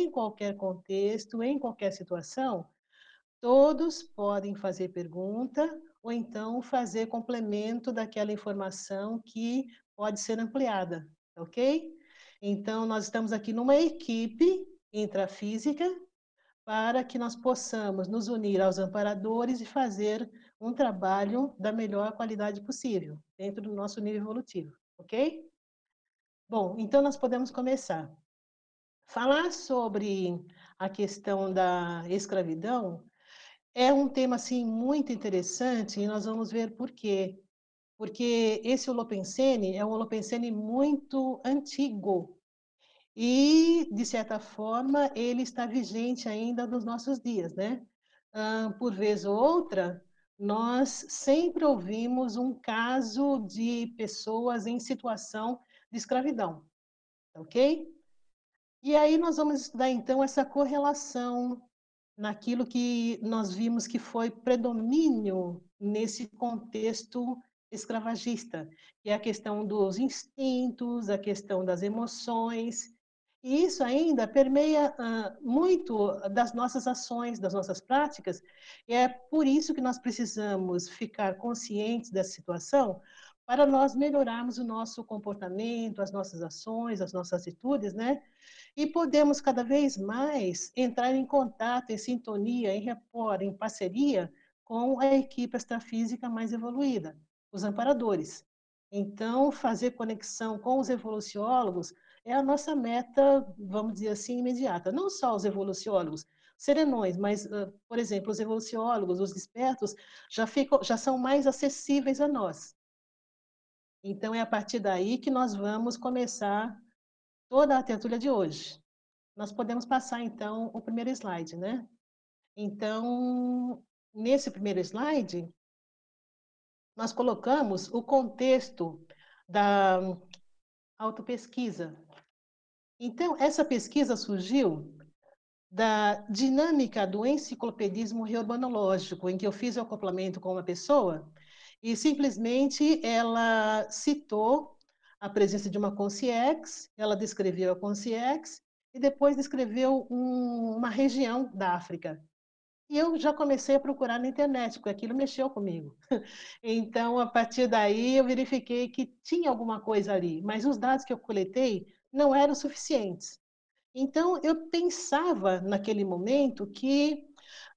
em qualquer contexto, em qualquer situação, todos podem fazer pergunta ou então fazer complemento daquela informação que pode ser ampliada, ok? Então, nós estamos aqui numa equipe intrafísica para que nós possamos nos unir aos amparadores e fazer um trabalho da melhor qualidade possível, dentro do nosso nível evolutivo, ok? Bom, então nós podemos começar. Falar sobre a questão da escravidão é um tema assim muito interessante e nós vamos ver por quê. Porque esse Holopensene é um Holopensene muito antigo e, de certa forma, ele está vigente ainda nos nossos dias, né? Por vez ou outra, nós sempre ouvimos um caso de pessoas em situação de escravidão, ok? E aí nós vamos estudar então essa correlação naquilo que nós vimos que foi predomínio nesse contexto escravagista, que é a questão dos instintos, a questão das emoções, e isso ainda permeia uh, muito das nossas ações, das nossas práticas, e é por isso que nós precisamos ficar conscientes dessa situação, para nós melhorarmos o nosso comportamento, as nossas ações, as nossas atitudes, né? E podemos cada vez mais entrar em contato, em sintonia, em rapport, em parceria com a equipe extrafísica mais evoluída, os amparadores. Então, fazer conexão com os evoluciólogos é a nossa meta, vamos dizer assim, imediata. Não só os evoluciólogos, serenões, mas, por exemplo, os evoluciólogos, os despertos, já, ficam, já são mais acessíveis a nós. Então, é a partir daí que nós vamos começar toda a tertúlia de hoje. Nós podemos passar, então, o primeiro slide, né? Então, nesse primeiro slide, nós colocamos o contexto da autopesquisa. Então, essa pesquisa surgiu da dinâmica do enciclopedismo reurbanológico, em que eu fiz o acoplamento com uma pessoa e simplesmente ela citou a presença de uma consciex, ela descreveu a consciex e depois descreveu um, uma região da África. E eu já comecei a procurar na internet, porque aquilo mexeu comigo. Então, a partir daí, eu verifiquei que tinha alguma coisa ali, mas os dados que eu coletei não eram suficientes. Então, eu pensava naquele momento que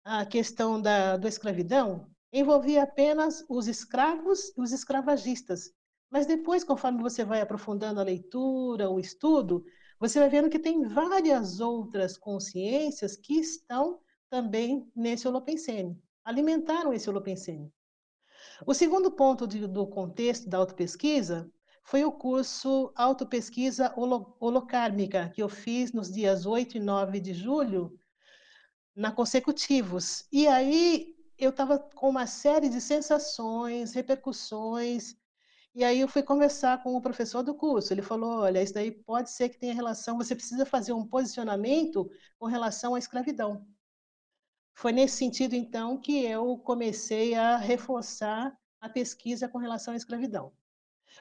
a questão da, da escravidão envolvia apenas os escravos e os escravagistas. Mas depois, conforme você vai aprofundando a leitura, o estudo, você vai vendo que tem várias outras consciências que estão também nesse holopensene, alimentaram esse holopensene. O segundo ponto de, do contexto da autopesquisa foi o curso Autopesquisa Holocármica, que eu fiz nos dias 8 e 9 de julho, na consecutivos. E aí eu estava com uma série de sensações, repercussões, e aí eu fui conversar com o professor do curso. Ele falou: olha, isso daí pode ser que tenha relação, você precisa fazer um posicionamento com relação à escravidão. Foi nesse sentido, então, que eu comecei a reforçar a pesquisa com relação à escravidão.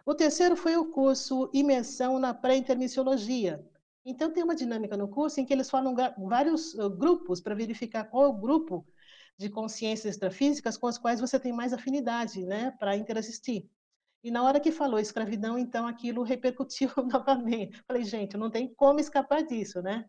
O terceiro foi o curso Imersão na Pré-Intermissiologia. Então, tem uma dinâmica no curso em que eles falam vários grupos para verificar qual é grupo de consciências extrafísicas com as quais você tem mais afinidade, né, para interassistir. E na hora que falou escravidão, então aquilo repercutiu novamente. Falei, gente, não tem como escapar disso, né?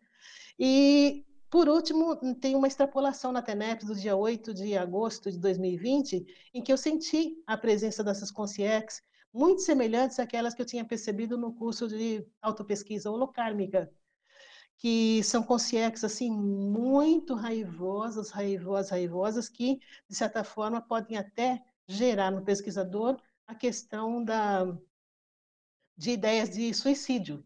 E, por último, tem uma extrapolação na TENEP do dia 8 de agosto de 2020, em que eu senti a presença dessas consciências muito semelhantes àquelas que eu tinha percebido no curso de autopesquisa holocármica, que são consciências assim muito raivosas, raivosas, raivosas, que de certa forma podem até gerar no pesquisador a questão da de ideias de suicídio.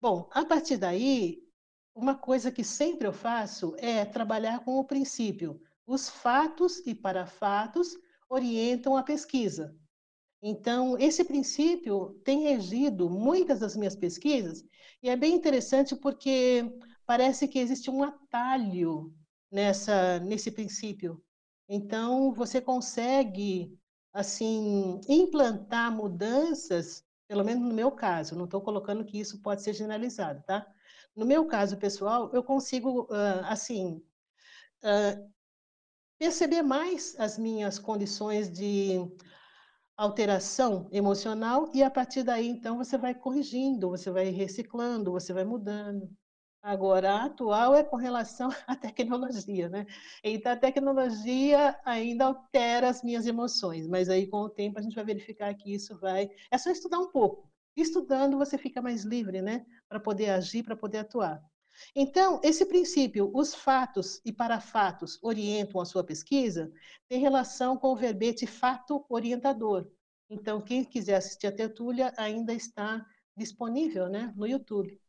Bom, a partir daí, uma coisa que sempre eu faço é trabalhar com o princípio: os fatos e para fatos orientam a pesquisa. Então, esse princípio tem regido muitas das minhas pesquisas, e é bem interessante porque parece que existe um atalho nessa, nesse princípio. Então, você consegue, assim, implantar mudanças, pelo menos no meu caso, não estou colocando que isso pode ser generalizado, tá? No meu caso pessoal, eu consigo, assim, perceber mais as minhas condições de alteração emocional e a partir daí, então, você vai corrigindo, você vai reciclando, você vai mudando. Agora, a atual é com relação à tecnologia, né? Então, a tecnologia ainda altera as minhas emoções, mas aí com o tempo a gente vai verificar que isso vai. É só estudar um pouco. Estudando, você fica mais livre, né? Para poder agir, para poder atuar. Então, esse princípio, os fatos e parafatos orientam a sua pesquisa, tem relação com o verbete fato orientador. Então, quem quiser assistir a tertúlia ainda está disponível né, no YouTube.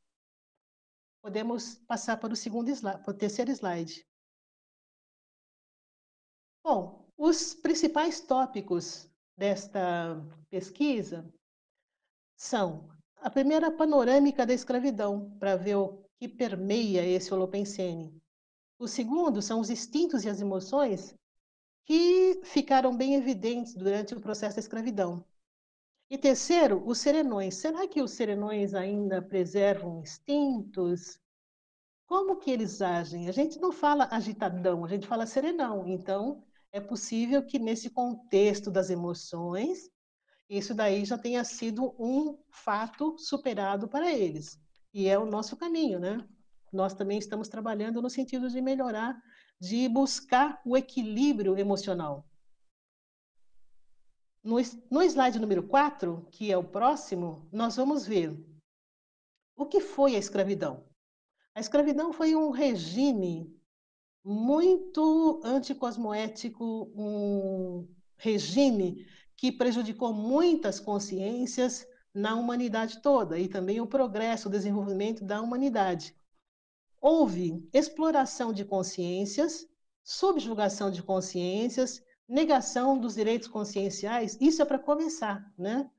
Podemos passar para o segundo slide, para o terceiro slide. Bom, os principais tópicos desta pesquisa são a primeira panorâmica da escravidão, para ver o que permeia esse Holopensene. O segundo são os instintos e as emoções que ficaram bem evidentes durante o processo da escravidão. E terceiro, os serenões. Será que os serenões ainda preservam instintos? Como que eles agem? A gente não fala agitadão, a gente fala serenão. Então, é possível que nesse contexto das emoções, isso daí já tenha sido um fato superado para eles. E é o nosso caminho, né? Nós também estamos trabalhando no sentido de melhorar, de buscar o equilíbrio emocional. No, no slide número 4, que é o próximo, nós vamos ver o que foi a escravidão. A escravidão foi um regime muito anticosmoético, um regime que prejudicou muitas consciências na humanidade toda e também o progresso, o desenvolvimento da humanidade. Houve exploração de consciências, subjugação de consciências, negação dos direitos conscienciais, isso é para começar, né?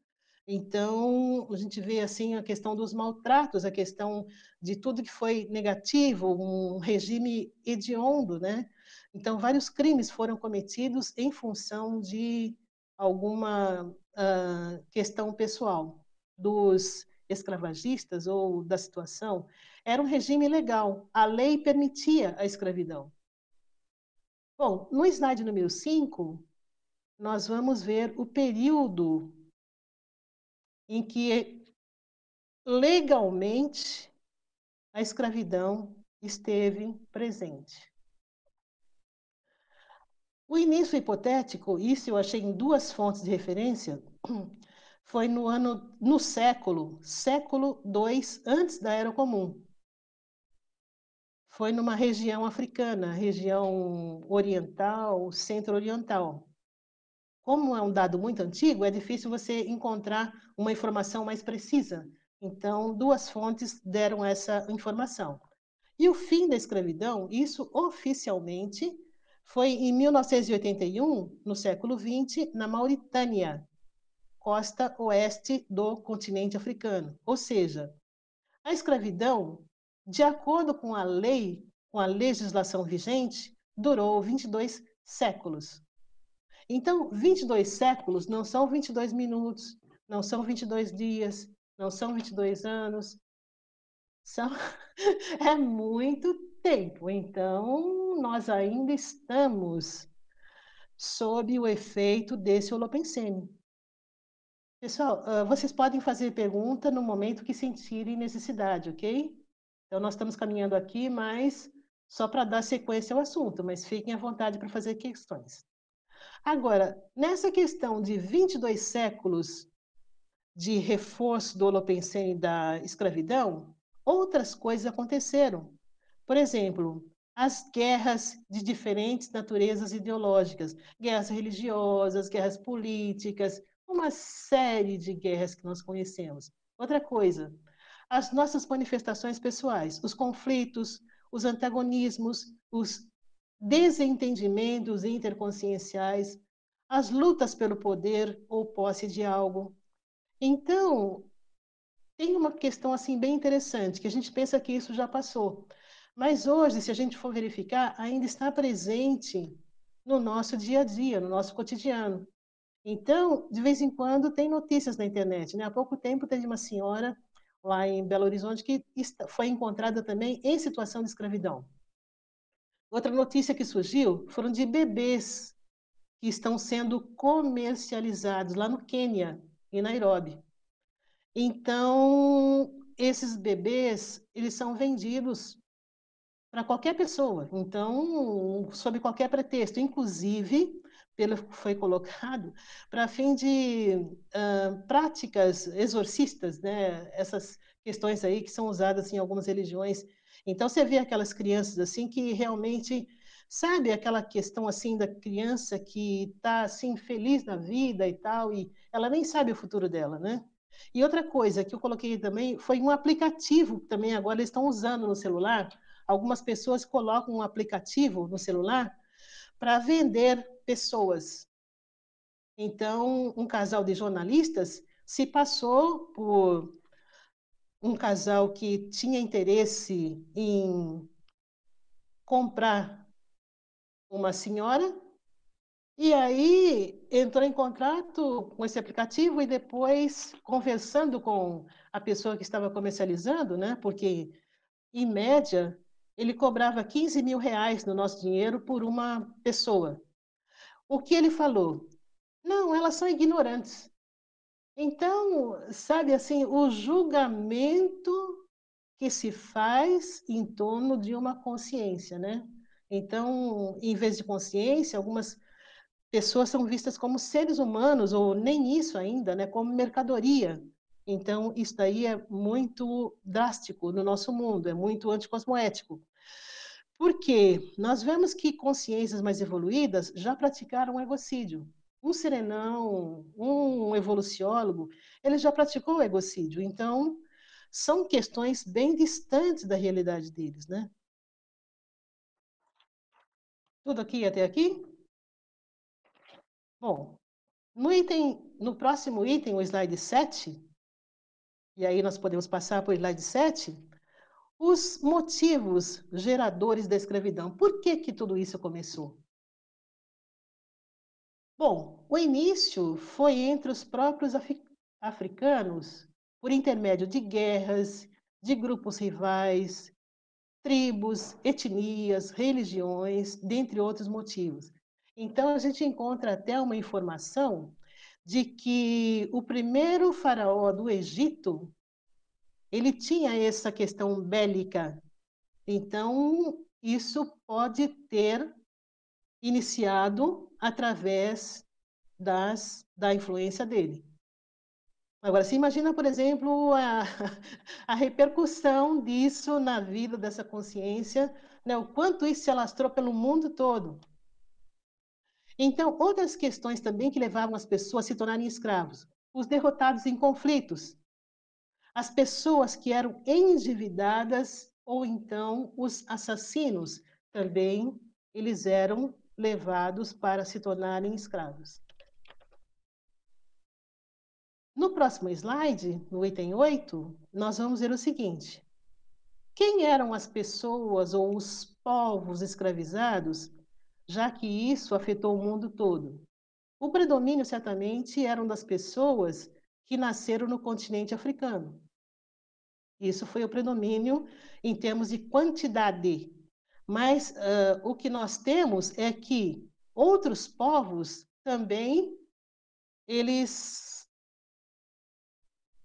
Então, a gente vê assim a questão dos maltratos, a questão de tudo que foi negativo, um regime hediondo, né? Então, vários crimes foram cometidos em função de alguma uh, questão pessoal dos escravagistas ou da situação. Era um regime legal, a lei permitia a escravidão. Bom, no slide número 5, nós vamos ver o período em que legalmente a escravidão esteve presente. O início hipotético, isso eu achei em duas fontes de referência, foi no ano, no século, século II antes da Era Comum foi numa região africana, região oriental, centro-oriental. Como é um dado muito antigo, é difícil você encontrar uma informação mais precisa. Então, duas fontes deram essa informação. E o fim da escravidão, isso oficialmente foi em 1981, no século 20, na Mauritânia, costa oeste do continente africano. Ou seja, a escravidão de acordo com a lei, com a legislação vigente, durou 22 séculos. Então, 22 séculos não são 22 minutos, não são 22 dias, não são 22 anos. São... é muito tempo. Então, nós ainda estamos sob o efeito desse holopensene. Pessoal, vocês podem fazer pergunta no momento que sentirem necessidade, ok? Então, nós estamos caminhando aqui, mas só para dar sequência ao assunto, mas fiquem à vontade para fazer questões. Agora, nessa questão de 22 séculos de reforço do Holopensene da escravidão, outras coisas aconteceram. Por exemplo, as guerras de diferentes naturezas ideológicas, guerras religiosas, guerras políticas, uma série de guerras que nós conhecemos. Outra coisa, as nossas manifestações pessoais, os conflitos, os antagonismos, os desentendimentos interconscienciais, as lutas pelo poder ou posse de algo. Então, tem uma questão assim bem interessante, que a gente pensa que isso já passou. Mas hoje, se a gente for verificar, ainda está presente no nosso dia a dia, no nosso cotidiano. Então, de vez em quando tem notícias na internet, né? Há pouco tempo teve uma senhora lá em Belo Horizonte, que foi encontrada também em situação de escravidão. Outra notícia que surgiu foram de bebês que estão sendo comercializados lá no Quênia, em Nairobi. Então, esses bebês, eles são vendidos para qualquer pessoa. Então, sob qualquer pretexto, inclusive, pelo foi colocado, para fim de uh, práticas exorcistas, né? Essas questões aí que são usadas em algumas religiões. Então, você vê aquelas crianças assim que realmente sabe aquela questão assim da criança que está assim feliz na vida e tal e ela nem sabe o futuro dela, né? E outra coisa que eu coloquei também foi um aplicativo que também agora eles estão usando no celular. Algumas pessoas colocam um aplicativo no celular para vender pessoas. Então, um casal de jornalistas se passou por um casal que tinha interesse em comprar uma senhora e aí entrou em contato com esse aplicativo e depois conversando com a pessoa que estava comercializando, né? Porque em média ele cobrava 15 mil reais no nosso dinheiro por uma pessoa. O que ele falou? Não, elas são ignorantes. Então, sabe assim, o julgamento que se faz em torno de uma consciência, né? Então, em vez de consciência, algumas pessoas são vistas como seres humanos, ou nem isso ainda, né, como mercadoria. Então, isso daí é muito drástico no nosso mundo, é muito anticosmoético. Porque nós vemos que consciências mais evoluídas já praticaram egocídio. Um serenão, um evoluciólogo, ele já praticou o egocídio. Então, são questões bem distantes da realidade deles, né? Tudo aqui até aqui? Bom, no item, no próximo item, o slide 7, e aí nós podemos passar para o slide 7, os motivos geradores da escravidão. Por que que tudo isso começou? Bom, o início foi entre os próprios africanos, por intermédio de guerras, de grupos rivais, tribos, etnias, religiões, dentre outros motivos. Então, a gente encontra até uma informação de que o primeiro faraó do Egito, ele tinha essa questão bélica. Então, isso pode ter iniciado através das, da influência dele. Agora, se imagina, por exemplo, a, a repercussão disso na vida dessa consciência, né? o quanto isso se alastrou pelo mundo todo. Então, outras questões também que levavam as pessoas a se tornarem escravos. Os derrotados em conflitos. As pessoas que eram endividadas ou então os assassinos também eles eram levados para se tornarem escravos. No próximo slide, no item 8, nós vamos ver o seguinte: quem eram as pessoas ou os povos escravizados já que isso afetou o mundo todo. O predomínio, certamente, eram das pessoas que nasceram no continente africano. Isso foi o predomínio em termos de quantidade. Mas uh, o que nós temos é que outros povos também eles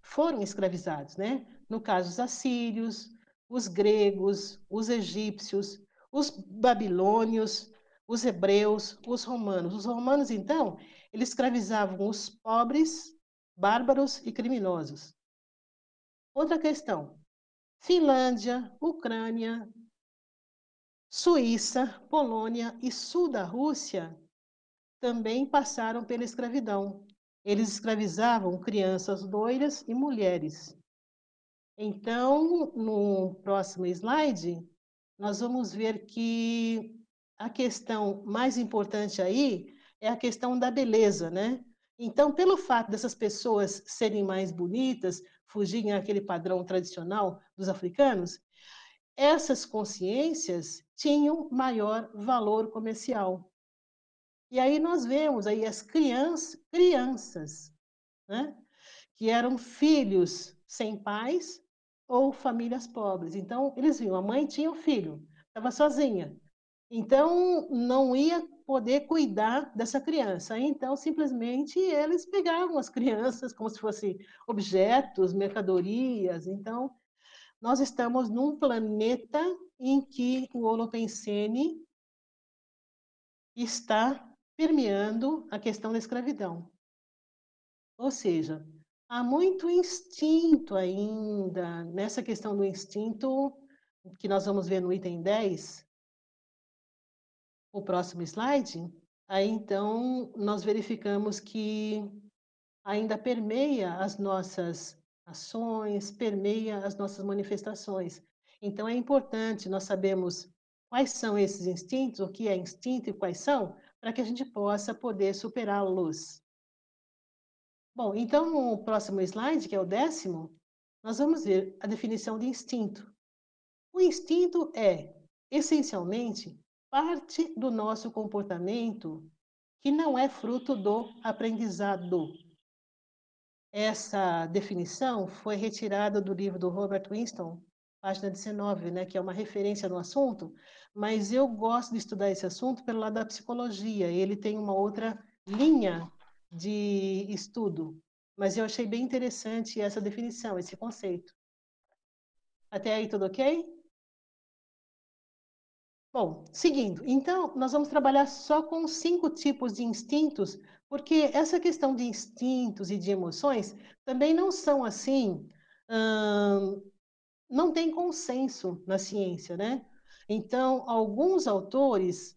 foram escravizados, né? No caso, os assírios, os gregos, os egípcios, os babilônios, os hebreus, os romanos. Os romanos, então, eles escravizavam os pobres, bárbaros e criminosos. Outra questão: Finlândia, Ucrânia, Suíça, Polônia e sul da Rússia também passaram pela escravidão. Eles escravizavam crianças loiras e mulheres. Então, no próximo slide, nós vamos ver que a questão mais importante aí é a questão da beleza, né? Então, pelo fato dessas pessoas serem mais bonitas, fugirem aquele padrão tradicional dos africanos, essas consciências tinham maior valor comercial. E aí nós vemos aí as crianças, né? que eram filhos sem pais, ou famílias pobres. Então, eles viam, a mãe tinha um filho, estava sozinha. Então, não ia poder cuidar dessa criança. Então, simplesmente, eles pegavam as crianças como se fossem objetos, mercadorias. Então, nós estamos num planeta em que o Holopensene está permeando a questão da escravidão. Ou seja, há muito instinto ainda, nessa questão do instinto, que nós vamos ver no item 10, o próximo slide, aí então nós verificamos que ainda permeia as nossas ações, permeia as nossas manifestações. Então é importante nós sabemos quais são esses instintos, o que é instinto e quais são, para que a gente possa poder superá-los. Bom, então no próximo slide, que é o décimo, nós vamos ver a definição de instinto. O instinto é, essencialmente, parte do nosso comportamento que não é fruto do aprendizado. Essa definição foi retirada do livro do Robert Winston, página 19, né, que é uma referência no assunto, mas eu gosto de estudar esse assunto pelo lado da psicologia. Ele tem uma outra linha de estudo, mas eu achei bem interessante essa definição, esse conceito. Até aí tudo ok? Bom, seguindo, então nós vamos trabalhar só com cinco tipos de instintos, porque essa questão de instintos e de emoções também não são assim, hum, não tem consenso na ciência, né? Então, alguns autores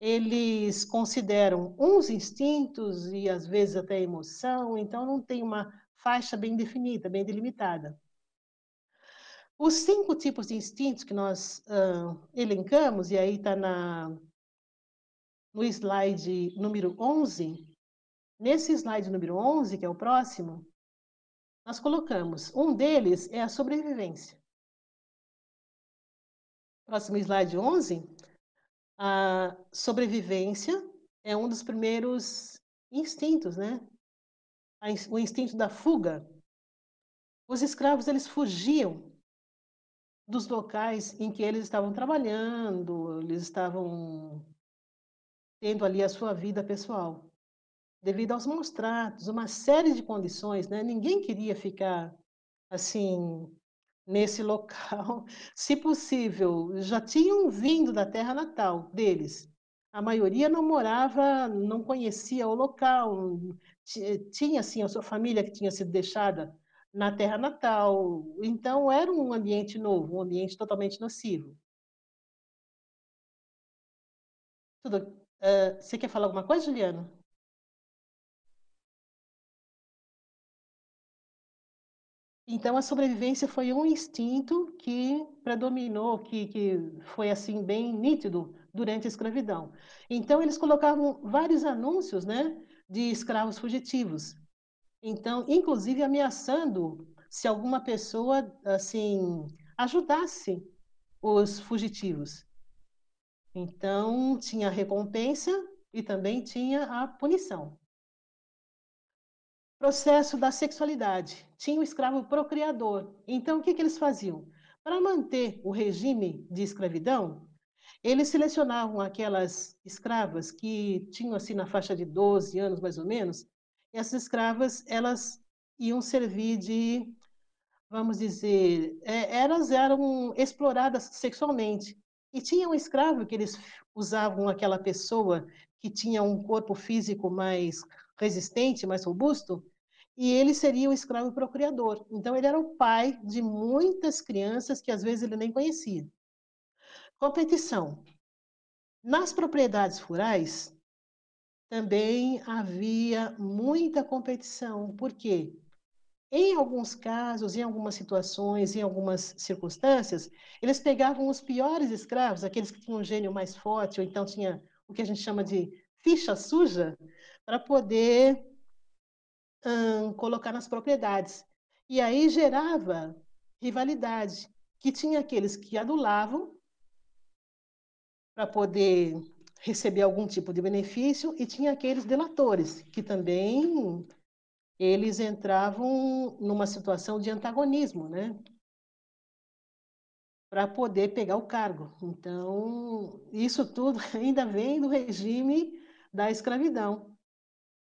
eles consideram uns instintos e às vezes até emoção, então não tem uma faixa bem definida, bem delimitada. Os cinco tipos de instintos que nós uh, elencamos, e aí está no slide número 11, nesse slide número 11, que é o próximo, nós colocamos, um deles é a sobrevivência. Próximo slide 11, a sobrevivência é um dos primeiros instintos, né? O instinto da fuga. Os escravos eles fugiam dos locais em que eles estavam trabalhando, eles estavam tendo ali a sua vida pessoal, devido aos maus tratos, uma série de condições, né? Ninguém queria ficar assim nesse local, se possível, já tinham vindo da terra natal deles. A maioria não morava, não conhecia o local, tinha assim a sua família que tinha sido deixada na terra natal. Então era um ambiente novo, um ambiente totalmente nocivo. Tudo, uh, você quer falar alguma coisa, Juliana? Então, a sobrevivência foi um instinto que predominou, que, que foi assim bem nítido durante a escravidão. Então, eles colocavam vários anúncios né, de escravos fugitivos. Então, inclusive ameaçando se alguma pessoa assim ajudasse os fugitivos. Então, tinha recompensa e também tinha a punição. Processo da sexualidade. Tinha o escravo procriador. Então, o que, que eles faziam? Para manter o regime de escravidão, eles selecionavam aquelas escravas que tinham assim na faixa de 12 anos mais ou menos. Essas escravas, elas iam servir de, vamos dizer, é, elas eram exploradas sexualmente. E tinha um escravo que eles usavam aquela pessoa que tinha um corpo físico mais resistente, mais robusto, e ele seria o escravo procriador. Então, ele era o pai de muitas crianças que às vezes ele nem conhecia. Competição. Nas propriedades rurais, também havia muita competição. Por quê? Em alguns casos, em algumas situações, em algumas circunstâncias, eles pegavam os piores escravos, aqueles que tinham um gênio mais forte, ou então tinha o que a gente chama de ficha suja, para poder hum, colocar nas propriedades. E aí gerava rivalidade, que tinha aqueles que adulavam para poder receber algum tipo de benefício e tinha aqueles delatores que também eles entravam numa situação de antagonismo, né? para poder pegar o cargo. Então, isso tudo ainda vem do regime da escravidão.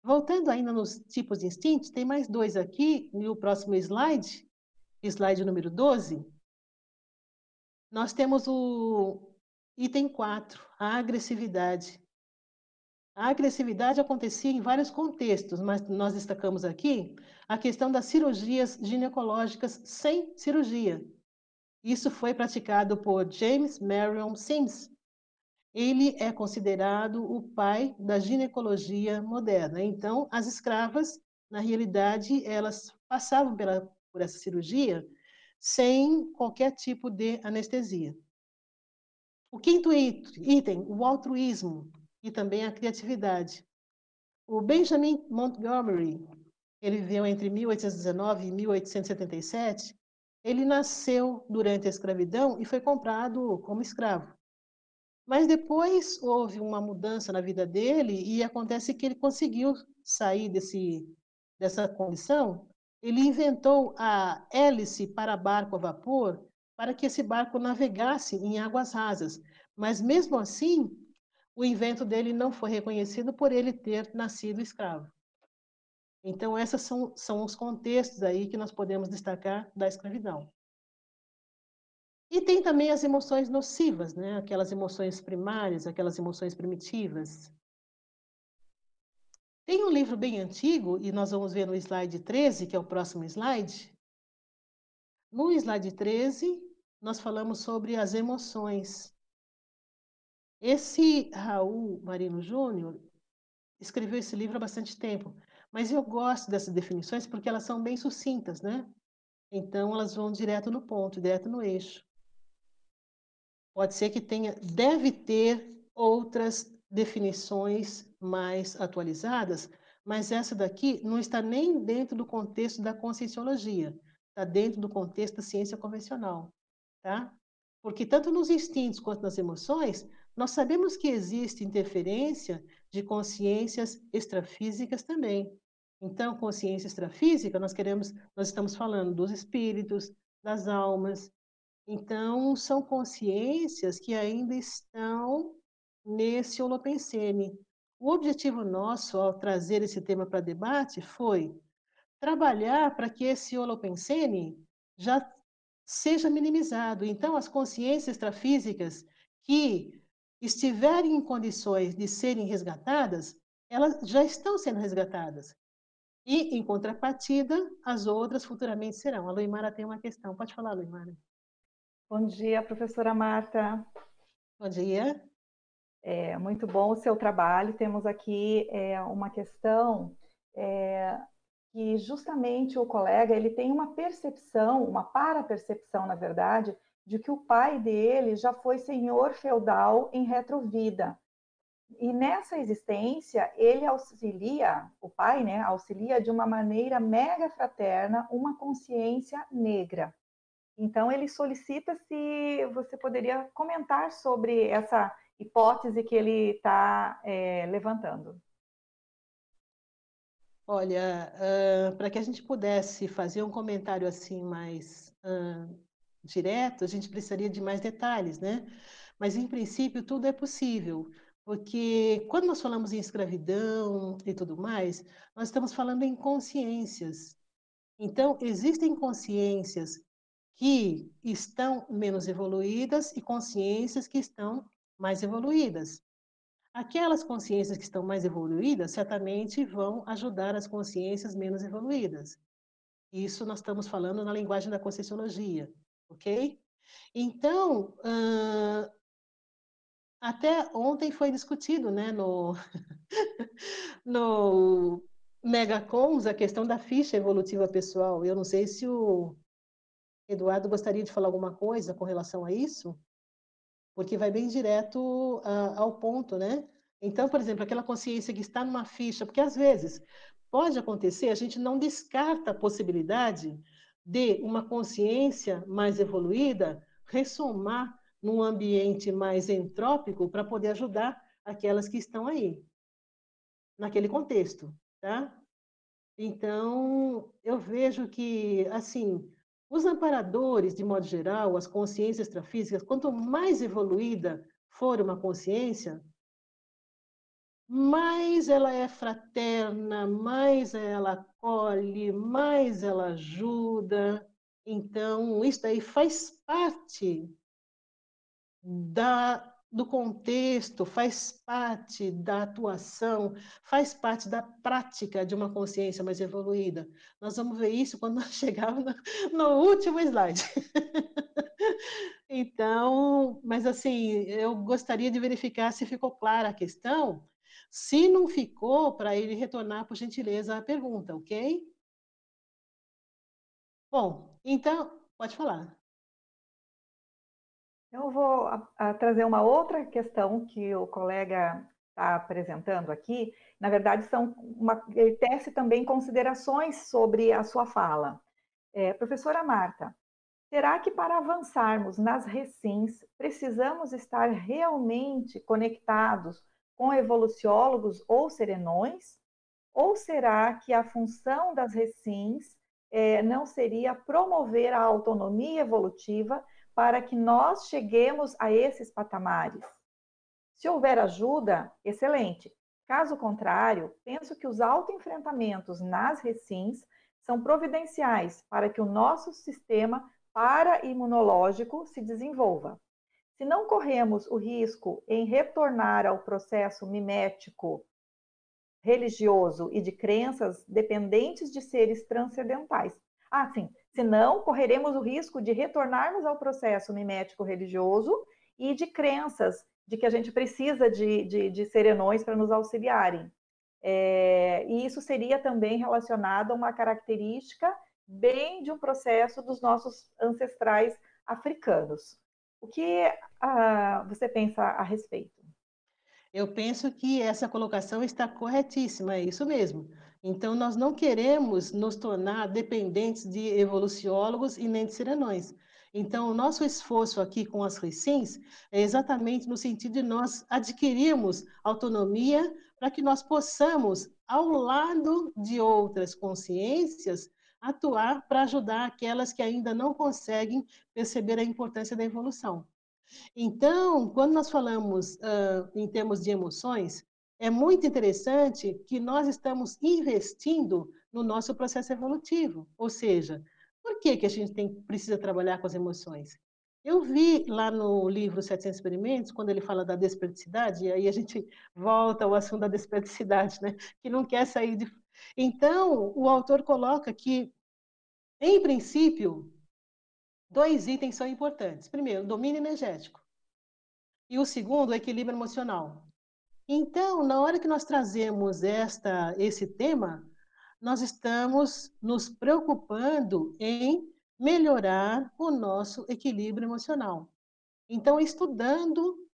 Voltando ainda nos tipos de instintos, tem mais dois aqui, no próximo slide, slide número 12. Nós temos o item 4, a agressividade. A agressividade acontecia em vários contextos, mas nós destacamos aqui a questão das cirurgias ginecológicas sem cirurgia. Isso foi praticado por James Marion Sims. Ele é considerado o pai da ginecologia moderna. Então, as escravas, na realidade, elas passavam pela, por essa cirurgia sem qualquer tipo de anestesia. O quinto item, o altruísmo e também a criatividade. O Benjamin Montgomery, ele viveu entre 1819 e 1877, ele nasceu durante a escravidão e foi comprado como escravo. Mas depois houve uma mudança na vida dele e acontece que ele conseguiu sair desse, dessa condição. Ele inventou a hélice para barco a vapor para que esse barco navegasse em águas rasas. Mas mesmo assim, o invento dele não foi reconhecido por ele ter nascido escravo. Então, esses são, são os contextos aí que nós podemos destacar da escravidão. E tem também as emoções nocivas, né? aquelas emoções primárias, aquelas emoções primitivas. Tem um livro bem antigo, e nós vamos ver no slide 13, que é o próximo slide. No slide 13, nós falamos sobre as emoções. Esse Raul Marino Júnior escreveu esse livro há bastante tempo, mas eu gosto dessas definições porque elas são bem sucintas, né? Então elas vão direto no ponto, direto no eixo. Pode ser que tenha, deve ter outras definições mais atualizadas, mas essa daqui não está nem dentro do contexto da conscienciologia, está dentro do contexto da ciência convencional, tá? Porque tanto nos instintos quanto nas emoções, nós sabemos que existe interferência de consciências extrafísicas também. Então, consciência extrafísica, nós queremos, nós estamos falando dos espíritos, das almas. Então, são consciências que ainda estão nesse holopensene. O objetivo nosso ao trazer esse tema para debate foi trabalhar para que esse holopensene já seja minimizado. Então, as consciências extrafísicas que estiverem em condições de serem resgatadas, elas já estão sendo resgatadas. E, em contrapartida, as outras futuramente serão. A Luimara tem uma questão. Pode falar, Luimara. Bom dia, professora Marta. Bom dia. É muito bom o seu trabalho. Temos aqui é, uma questão é, que justamente o colega ele tem uma percepção, uma para-percepção, na verdade, de que o pai dele já foi senhor feudal em retrovida. E nessa existência, ele auxilia, o pai, né, auxilia de uma maneira mega fraterna uma consciência negra. Então, ele solicita se você poderia comentar sobre essa hipótese que ele está é, levantando. Olha, uh, para que a gente pudesse fazer um comentário assim mais uh, direto, a gente precisaria de mais detalhes, né? Mas, em princípio, tudo é possível, porque quando nós falamos em escravidão e tudo mais, nós estamos falando em consciências. Então, existem consciências que estão menos evoluídas e consciências que estão mais evoluídas. Aquelas consciências que estão mais evoluídas certamente vão ajudar as consciências menos evoluídas. Isso nós estamos falando na linguagem da conscienciologia ok? Então, uh, até ontem foi discutido né, no, no Megacons a questão da ficha evolutiva pessoal. Eu não sei se o Eduardo gostaria de falar alguma coisa com relação a isso, porque vai bem direto uh, ao ponto, né? Então, por exemplo, aquela consciência que está numa ficha, porque às vezes pode acontecer, a gente não descarta a possibilidade de uma consciência mais evoluída ressomar num ambiente mais entrópico para poder ajudar aquelas que estão aí, naquele contexto, tá? Então, eu vejo que, assim, Os amparadores, de modo geral, as consciências extrafísicas, quanto mais evoluída for uma consciência, mais ela é fraterna, mais ela acolhe, mais ela ajuda. Então, isso aí faz parte da, do contexto, faz parte da atuação, faz parte da prática de uma consciência mais evoluída. Nós vamos ver isso quando nós chegarmos no, no último slide. então, mas assim, eu gostaria de verificar se ficou clara a questão. Se não ficou, para ele retornar, por gentileza, a pergunta, ok? Bom, então, pode falar. Eu vou a, a trazer uma outra questão que o colega está apresentando aqui. Na verdade, são uma, ele tece também considerações sobre a sua fala. É, professora Marta, será que para avançarmos nas recins precisamos estar realmente conectados com evoluciólogos ou serenões? Ou será que a função das recins é, não seria promover a autonomia evolutiva para que nós cheguemos a esses patamares. Se houver ajuda, excelente. Caso contrário, penso que os autoenfrentamentos nas recins são providenciais para que o nosso sistema para-imunológico se desenvolva. Se não corremos o risco em retornar ao processo mimético religioso e de crenças dependentes de seres transcendentais. Ah, sim, senão correremos o risco de retornarmos ao processo mimético religioso e de crenças de que a gente precisa de, de, de serenões para nos auxiliarem. É, e isso seria também relacionado a uma característica bem de um processo dos nossos ancestrais africanos. O que ah, você pensa a respeito? Eu penso que essa colocação está corretíssima, é isso mesmo. Então, nós não queremos nos tornar dependentes de evoluciólogos e nem de serenões. Então, o nosso esforço aqui com as recins é exatamente no sentido de nós adquirirmos autonomia para que nós possamos, ao lado de outras consciências, atuar para ajudar aquelas que ainda não conseguem perceber a importância da evolução. Então, quando nós falamos uh, em termos de emoções, é muito interessante que nós estamos investindo no nosso processo evolutivo. Ou seja, por que, que a gente tem, precisa trabalhar com as emoções? Eu vi lá no livro 700 Experimentos, quando ele fala da desperdicidade, e aí a gente volta ao assunto da desperdicidade, né? que não quer sair de. Então, o autor coloca que, em princípio, dois itens são importantes. Primeiro, domínio energético. E o segundo, equilíbrio emocional. Então, na hora que nós trazemos esta, esse tema, nós estamos nos preocupando em melhorar o nosso equilíbrio emocional. Então, estudando,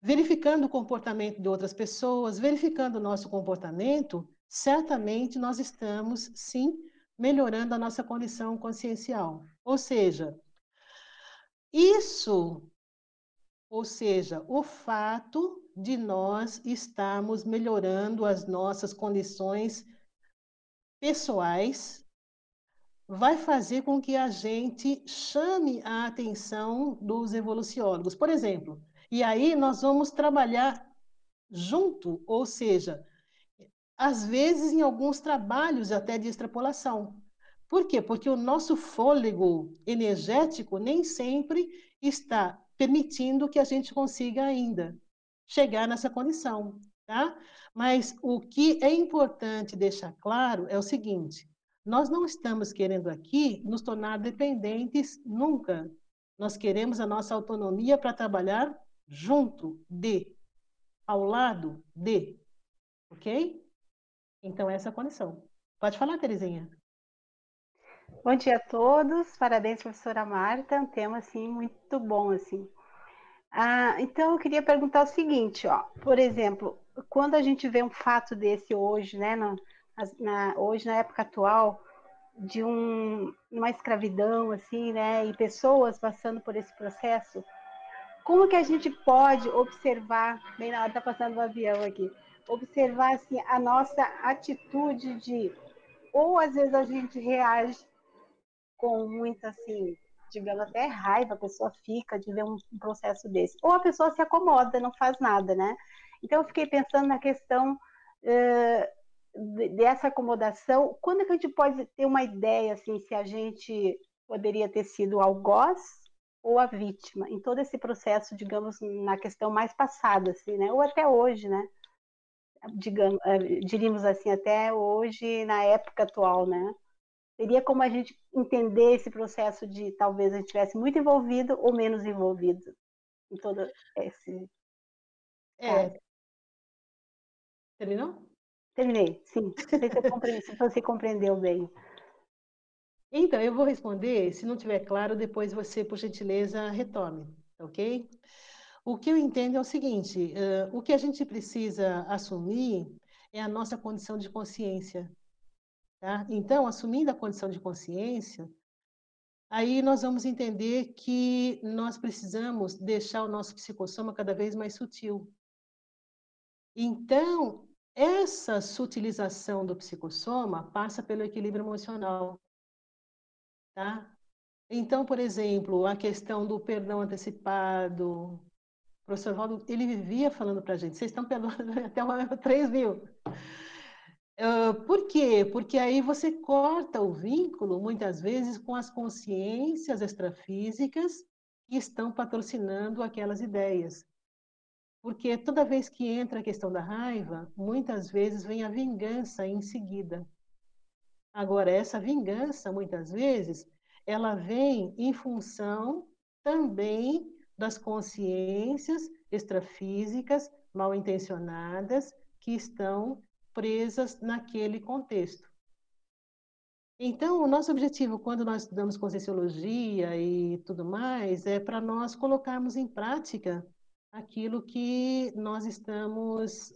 verificando o comportamento de outras pessoas, verificando o nosso comportamento, certamente nós estamos, sim, melhorando a nossa condição consciencial. Ou seja, isso, ou seja, o fato de nós estarmos melhorando as nossas condições pessoais, vai fazer com que a gente chame a atenção dos evoluciólogos. Por exemplo, e aí nós vamos trabalhar junto, ou seja, às vezes em alguns trabalhos até de extrapolação. Por quê? Porque o nosso fôlego energético nem sempre está permitindo que a gente consiga ainda chegar nessa condição, tá? Mas o que é importante deixar claro é o seguinte: nós não estamos querendo aqui nos tornar dependentes nunca. Nós queremos a nossa autonomia para trabalhar junto de, ao lado de, ok? Então, essa é a condição. Pode falar, Terezinha. Bom dia a todos, parabéns, professora Marta, um tema, assim, muito bom, assim. Ah, então, eu queria perguntar o seguinte, ó, por exemplo, quando a gente vê um fato desse hoje, né, na, na, hoje na época atual, de um, uma escravidão, assim, né, e pessoas passando por esse processo, como que a gente pode observar, bem na hora tá passando o um avião aqui, observar, assim, a nossa atitude de, ou às vezes a gente reage com muita, assim, digamos, até raiva, a pessoa fica de ver um, um processo desse. Ou a pessoa se acomoda, não faz nada, né? Então, eu fiquei pensando na questão uh, dessa acomodação. Quando é que a gente pode ter uma ideia, assim, se a gente poderia ter sido algoz ou a vítima em todo esse processo, digamos, na questão mais passada, assim, né? Ou até hoje, né? Digamos, diríamos assim, até hoje, na época atual, né? Teria como a gente entender esse processo de talvez a gente tivesse muito envolvido ou menos envolvido em todo esse. É. Terminou? Terminei, sim. Se, você compreendeu bem. Então, eu vou responder, se não tiver claro, depois você, por gentileza, retome, ok? O que eu entendo é o seguinte: uh, o que a gente precisa assumir é a nossa condição de consciência. Tá? Então, assumindo a condição de consciência, aí nós vamos entender que nós precisamos deixar o nosso psicossoma cada vez mais sutil. Então, essa sutilização do psicossoma passa pelo equilíbrio emocional. Tá? Então, por exemplo, a questão do perdão antecipado, o professor Valdo, ele vivia falando para a gente, vocês estão perdoando até uma, 3 mil. Uh, por quê? Porque aí você corta o vínculo, muitas vezes, com as consciências extrafísicas que estão patrocinando aquelas ideias. Porque toda vez que entra a questão da raiva, muitas vezes vem a vingança em seguida. Agora, essa vingança, muitas vezes, ela vem em função também das consciências extrafísicas mal intencionadas que estão presas naquele contexto. Então, o nosso objetivo, quando nós estudamos conscienciologia e tudo mais, é para nós colocarmos em prática aquilo que nós estamos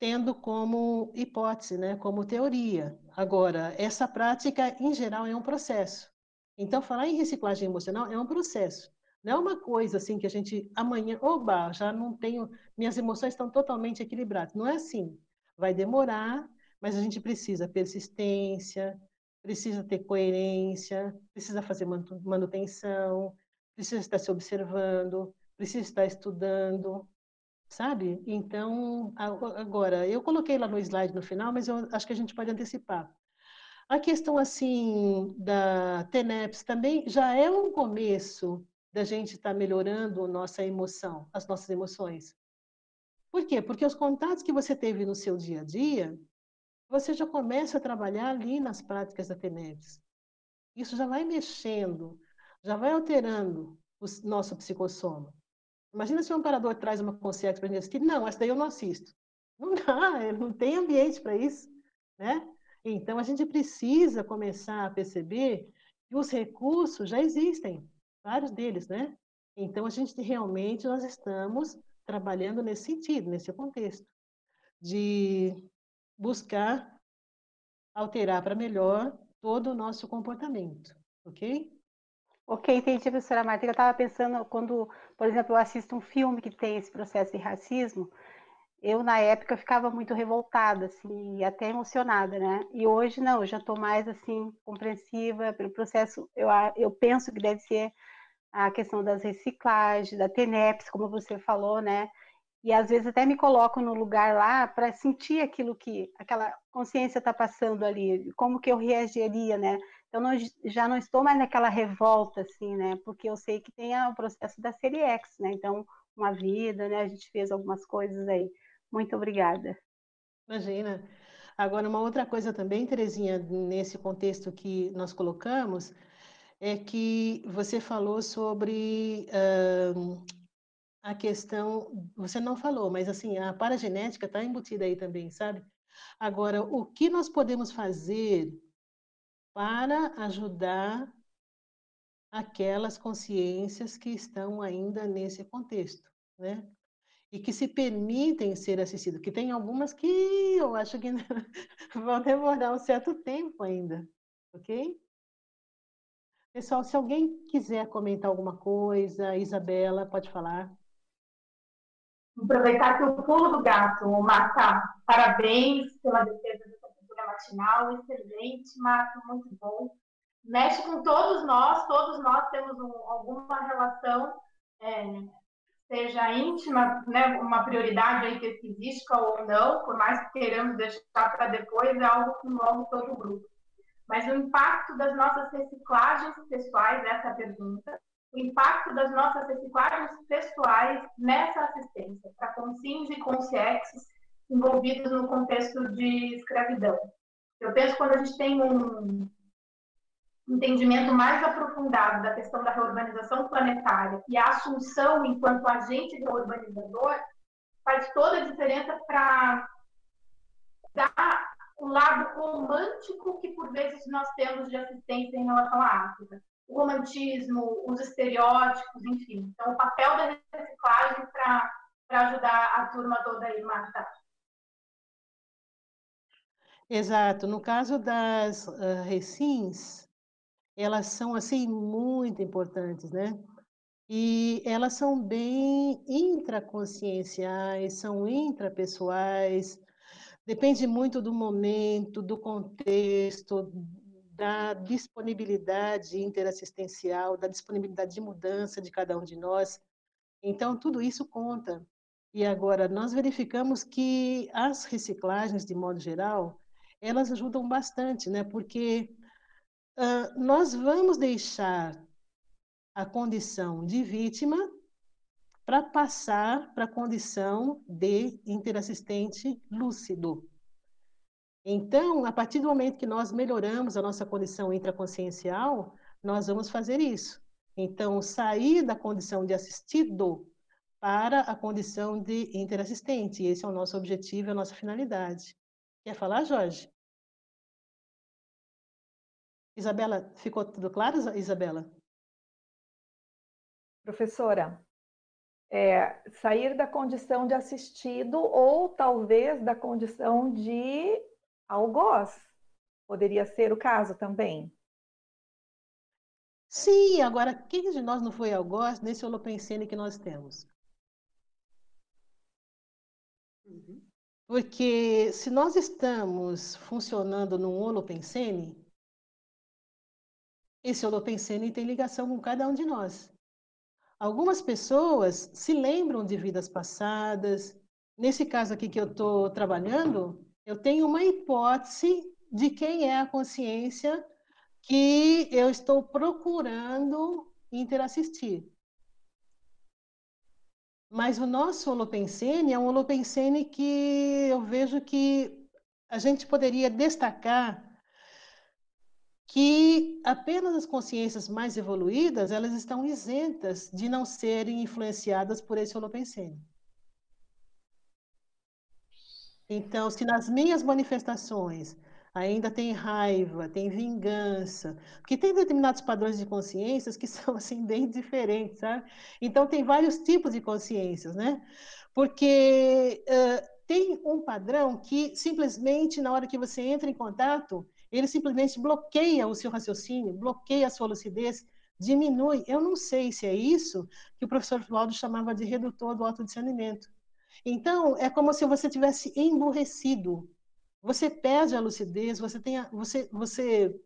tendo como hipótese, né, como teoria. Agora, essa prática, em geral, é um processo. Então, falar em reciclagem emocional é um processo. Não é uma coisa assim que a gente amanhã, oba, já não tenho, minhas emoções estão totalmente equilibradas. Não é assim. Vai demorar, mas a gente precisa persistência, precisa ter coerência, precisa fazer manutenção, precisa estar se observando, precisa estar estudando, sabe? Então, agora, eu coloquei lá no slide no final, mas eu acho que a gente pode antecipar. A questão, assim, da TENEPS também já é um começo da gente estar tá melhorando nossa emoção, as nossas emoções. Por quê? Porque os contatos que você teve no seu dia a dia, você já começa a trabalhar ali nas práticas da TENEPS. Isso já vai mexendo, já vai alterando o nosso psicossoma. Imagina se um amparador traz uma consciência para a gente assistir. Não, essa daí eu não assisto. Não dá, não tem ambiente para isso, né? Então, a gente precisa começar a perceber que os recursos já existem vários deles, né? Então, a gente realmente, nós estamos trabalhando nesse sentido, nesse contexto, de buscar alterar para melhor todo o nosso comportamento, ok? Ok, entendi, professora Marta. Eu estava pensando, quando, por exemplo, eu assisto um filme que tem esse processo de racismo, eu, na época, ficava muito revoltada, assim, e até emocionada, né? E hoje, não, eu já estou mais, assim, compreensiva pelo processo. Eu, eu penso que deve ser a questão das reciclagens, da TENEPS, como você falou, né? E às vezes até me coloco no lugar lá para sentir aquilo que aquela consciência está passando ali, como que eu reagiria, né? Então não, já não estou mais naquela revolta assim, né? Porque eu sei que tem o processo da série X, né? Então uma vida, né? A gente fez algumas coisas aí. Muito obrigada. Imagina. Agora uma outra coisa também, Terezinha, nesse contexto que nós colocamos, é que você falou sobre uh, a questão, você não falou, mas assim, a paragenética está embutida aí também, sabe? Agora, o que nós podemos fazer para ajudar aquelas consciências que estão ainda nesse contexto, né? E que se permitem ser assistidas, que tem algumas que eu acho que vão demorar um certo tempo ainda, ok? Pessoal, se alguém quiser comentar alguma coisa, Isabela, pode falar. Aproveitar que o pulo do gato, Marta, parabéns pela defesa dessa cultura matinal, excelente, Marco, muito bom. Mexe com todos nós, todos nós temos um, alguma relação, é, seja íntima, né, uma prioridade aí pesquisística ou não, por mais que queiramos deixar para depois, é algo que envolve todo o grupo. Mas o impacto das nossas reciclagens pessoais, essa é pergunta, o impacto das nossas reciclagens pessoais nessa assistência para conscientes e conscientes envolvidos no contexto de escravidão. Eu penso quando a gente tem um entendimento mais aprofundado da questão da reurbanização planetária e a assunção enquanto agente reurbanizador, faz toda a diferença para dar o lado romântico que por vezes nós temos de assistência em relação à África. O romantismo, os estereótipos, enfim. Então, o papel da reciclagem para ajudar a turma toda aí, Marta. Exato. No caso das uh, recins, elas são assim muito importantes, né? E elas são bem intraconscienciais, são intrapessoais, depende muito do momento, do contexto, da disponibilidade interassistencial, da disponibilidade de mudança de cada um de nós. Então, tudo isso conta. E agora, nós verificamos que as reciclagens, de modo geral, elas ajudam bastante, né? Porque uh, nós vamos deixar a condição de vítima para passar para a condição de interassistente lúcido. Então, a partir do momento que nós melhoramos a nossa condição intraconsciencial, nós vamos fazer isso. Então, sair da condição de assistido para a condição de interassistente. Esse é o nosso objetivo, é a nossa finalidade. Quer falar, Jorge? Isabela, ficou tudo claro, Isabela? Professora, é, sair da condição de assistido ou talvez da condição de algoz. Poderia ser o caso também. Sim, agora quem de nós não foi algoz nesse holopensene que nós temos? Uhum. Porque se nós estamos funcionando num holopensene, esse holopensene tem ligação com cada um de nós. Algumas pessoas se lembram de vidas passadas. Nesse caso aqui que eu estou trabalhando, eu tenho uma hipótese de quem é a consciência que eu estou procurando interassistir. Mas o nosso holopensene é um holopensene que eu vejo que a gente poderia destacar que apenas as consciências mais evoluídas elas estão isentas de não serem influenciadas por esse holopensene. Então, se nas minhas manifestações ainda tem raiva, tem vingança, porque tem determinados padrões de consciências que são assim bem diferentes, sabe? Então tem vários tipos de consciências, né? Porque uh, tem um padrão que simplesmente na hora que você entra em contato ele simplesmente bloqueia o seu raciocínio, bloqueia a sua lucidez, diminui. Eu não sei se é isso que o professor Waldo chamava de redutor do autodiscernimento. Então, é como se você tivesse emburrecido. Você perde a lucidez, você, tem a, você, você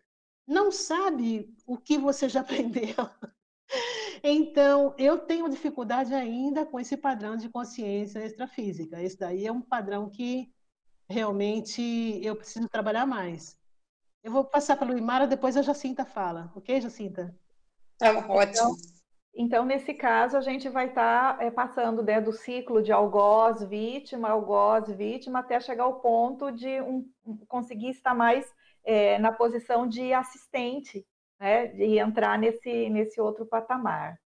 não sabe o que você já aprendeu. Então, eu tenho dificuldade ainda com esse padrão de consciência extrafísica. Esse daí é um padrão que realmente eu preciso trabalhar mais. Eu vou passar para a Luimara, depois a Jacinta fala. Ok, Jacinta? Tá ótimo. Então, então nesse caso, a gente vai estar tá, é, passando né, do ciclo de algoz, vítima, algoz, vítima, até chegar ao ponto de um, conseguir estar mais é, na posição de assistente, né, de entrar nesse, nesse outro patamar.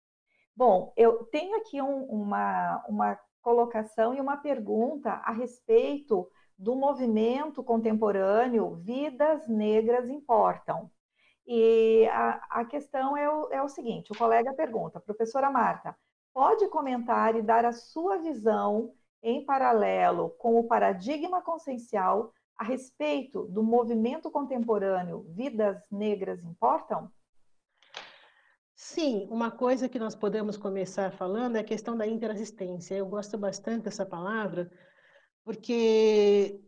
Bom, eu tenho aqui um, uma, uma colocação e uma pergunta a respeito do movimento contemporâneo Vidas Negras Importam. E a, a questão é o, é o seguinte: o colega pergunta, professora Marta, pode comentar e dar a sua visão em paralelo com o paradigma consciencial a respeito do movimento contemporâneo Vidas Negras Importam? Sim, uma coisa que nós podemos começar falando é a questão da interassistência. Eu gosto bastante dessa palavra, porque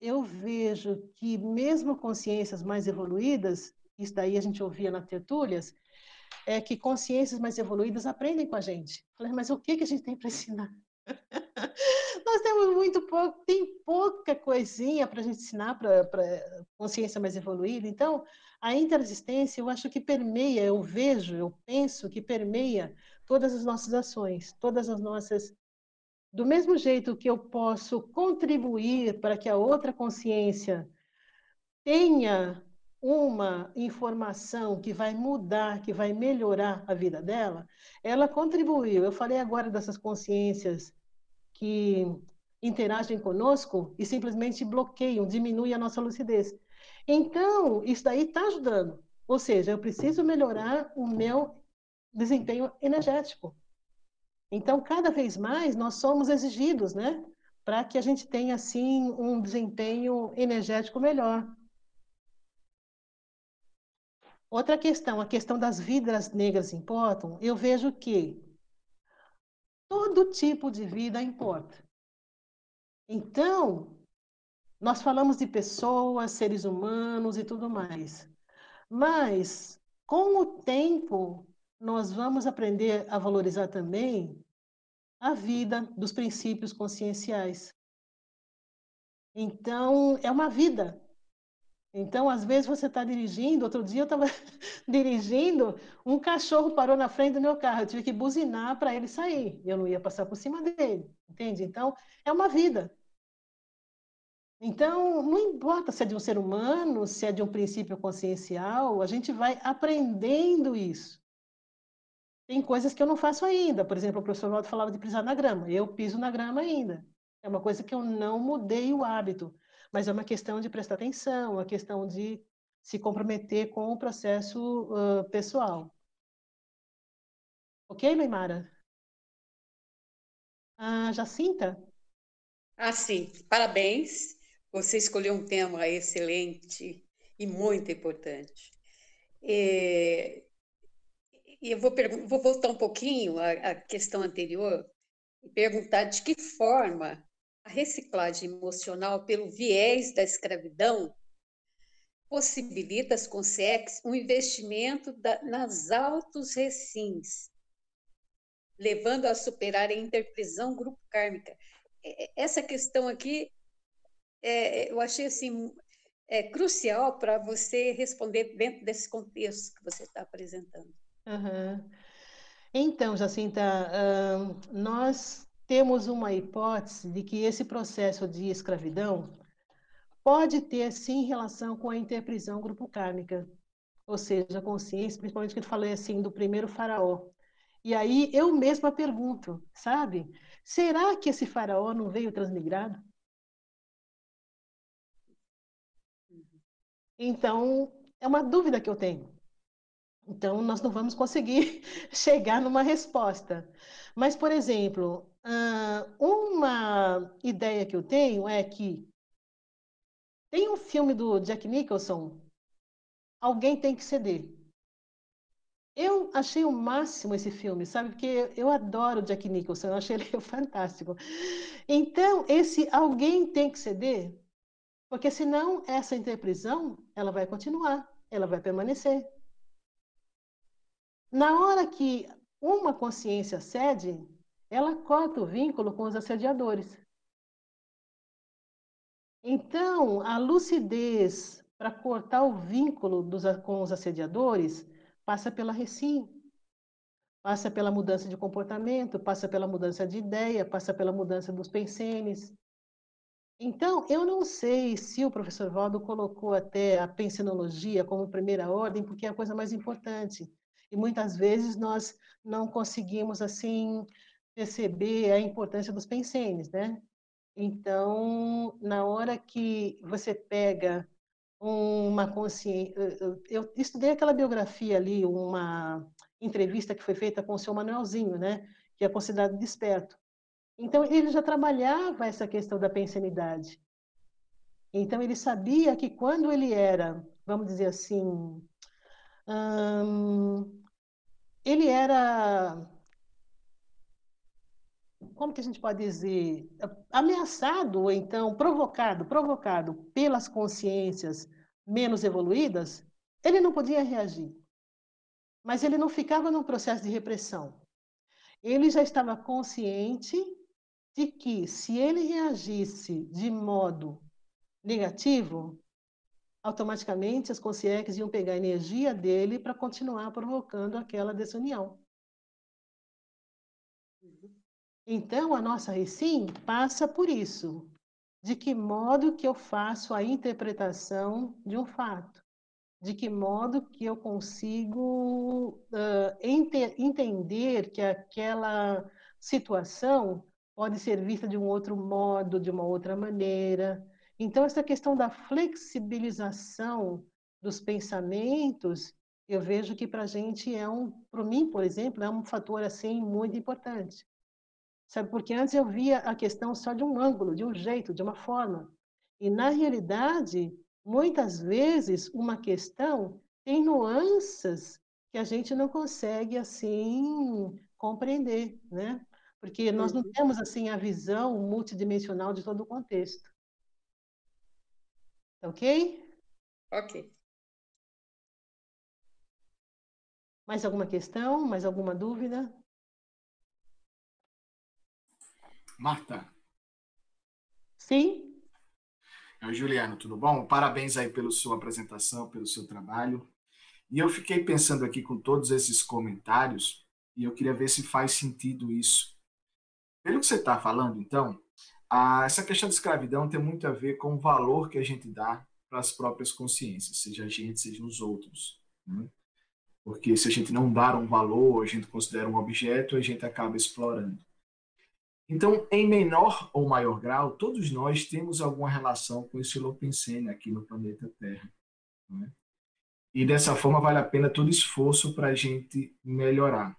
eu vejo que mesmo consciências mais evoluídas, isso daí a gente ouvia nas tertúlias, é que consciências mais evoluídas aprendem com a gente. Falei, mas o que, que a gente tem para ensinar? Nós temos muito pouco, tem pouca coisinha para a gente ensinar para consciência mais evoluída. Então, a interexistência, eu acho que permeia, eu vejo, eu penso que permeia todas as nossas ações, todas as nossas. Do mesmo jeito que eu posso contribuir para que a outra consciência tenha uma informação que vai mudar, que vai melhorar a vida dela, ela contribuiu. Eu falei agora dessas consciências que interagem conosco e simplesmente bloqueiam, diminuem a nossa lucidez. Então, isso daí está ajudando. Ou seja, eu preciso melhorar o meu desempenho energético. Então, cada vez mais, nós somos exigidos, né? Para que a gente tenha, assim, um desempenho energético melhor. Outra questão, a questão das vidas negras importam. Eu vejo que todo tipo de vida importa. Então, nós falamos de pessoas, seres humanos e tudo mais. Mas, com o tempo, nós vamos aprender a valorizar também a vida dos princípios conscienciais. Então, é uma vida. Então, às vezes você está dirigindo. Outro dia eu estava dirigindo, um cachorro parou na frente do meu carro. Eu tive que buzinar para ele sair. Eu não ia passar por cima dele, entende? Então, é uma vida. Então, não importa se é de um ser humano, se é de um princípio consciencial, a gente vai aprendendo isso. Tem coisas que eu não faço ainda. Por exemplo, o professor Waldo falava de pisar na grama. Eu piso na grama ainda. É uma coisa que eu não mudei o hábito mas é uma questão de prestar atenção, uma questão de se comprometer com o processo uh, pessoal. Ok, Leimara? Ah, Jacinta? Ah, sim. Parabéns. Você escolheu um tema excelente e muito importante. E eu vou, vou, voltar um pouquinho à, à questão anterior e perguntar de que forma a reciclagem emocional pelo viés da escravidão possibilita as consex um investimento da, nas altos recins, levando a superar a interprisão grupo kármica. Essa questão aqui, é, eu achei assim, é, crucial para você responder dentro desse contexto que você está apresentando. Uhum. Então, Jacinta, nós temos uma hipótese de que esse processo de escravidão pode ter, sim, relação com a interprisão grupo kármica, ou seja, a consciência, principalmente que eu falei assim, do primeiro faraó. E aí eu mesma pergunto, sabe? Será que esse faraó não veio transmigrado? Então, é uma dúvida que eu tenho. Então, nós não vamos conseguir chegar numa resposta. Mas, por exemplo, uma ideia que eu tenho é que tem um filme do Jack Nicholson, Alguém Tem que Ceder. Eu achei o máximo esse filme, sabe? Porque eu adoro Jack Nicholson, eu achei ele fantástico. Então, esse Alguém Tem que Ceder, porque senão essa interprisão, ela vai continuar, ela vai permanecer. Na hora que uma consciência cede, ela corta o vínculo com os assediadores. Então, a lucidez para cortar o vínculo dos, com os assediadores passa pela recim, passa pela mudança de comportamento, passa pela mudança de ideia, passa pela mudança dos pensenes. Então, eu não sei se o professor Valdo colocou até a pensenologia como primeira ordem, porque é a coisa mais importante. E muitas vezes nós não conseguimos, assim, perceber a importância dos pensenes, né? Então, na hora que você pega uma consciência... Eu estudei aquela biografia ali, uma entrevista que foi feita com o seu Manuelzinho, né? Que é considerado desperto. Então, ele já trabalhava essa questão da pensenidade. Então, ele sabia que quando ele era, vamos dizer assim, hum, ele era como que a gente pode dizer, ameaçado ou então provocado, provocado pelas consciências menos evoluídas, ele não podia reagir. Mas ele não ficava num processo de repressão. Ele já estava consciente de que se ele reagisse de modo negativo, automaticamente as consciências iam pegar a energia dele para continuar provocando aquela desunião. Então, a nossa recim passa por isso. De que modo que eu faço a interpretação de um fato? De que modo que eu consigo uh, ente entender que aquela situação pode ser vista de um outro modo, de uma outra maneira. Então, essa questão da flexibilização dos pensamentos, eu vejo que para a gente é um, para mim, por exemplo, é um fator assim muito importante. Sabe, porque antes eu via a questão só de um ângulo, de um jeito, de uma forma. E, na realidade, muitas vezes, uma questão tem nuances que a gente não consegue, assim, compreender, né? Porque nós não uhum. temos, assim, a visão multidimensional de todo o contexto. Ok? Ok. Mais alguma questão? Mais alguma dúvida? Marta. Sim. É Juliano, tudo bom? Parabéns aí pela sua apresentação, pelo seu trabalho. E eu fiquei pensando aqui com todos esses comentários e eu queria ver se faz sentido isso. Pelo que você está falando, então, a, essa questão da escravidão tem muito a ver com o valor que a gente dá para as próprias consciências, seja a gente, seja os outros. Né? Porque se a gente não dar um valor, a gente considera um objeto, a gente acaba explorando. Então, em menor ou maior grau, todos nós temos alguma relação com esse Holopensene aqui no planeta Terra. Né? E dessa forma vale a pena todo esforço para a gente melhorar.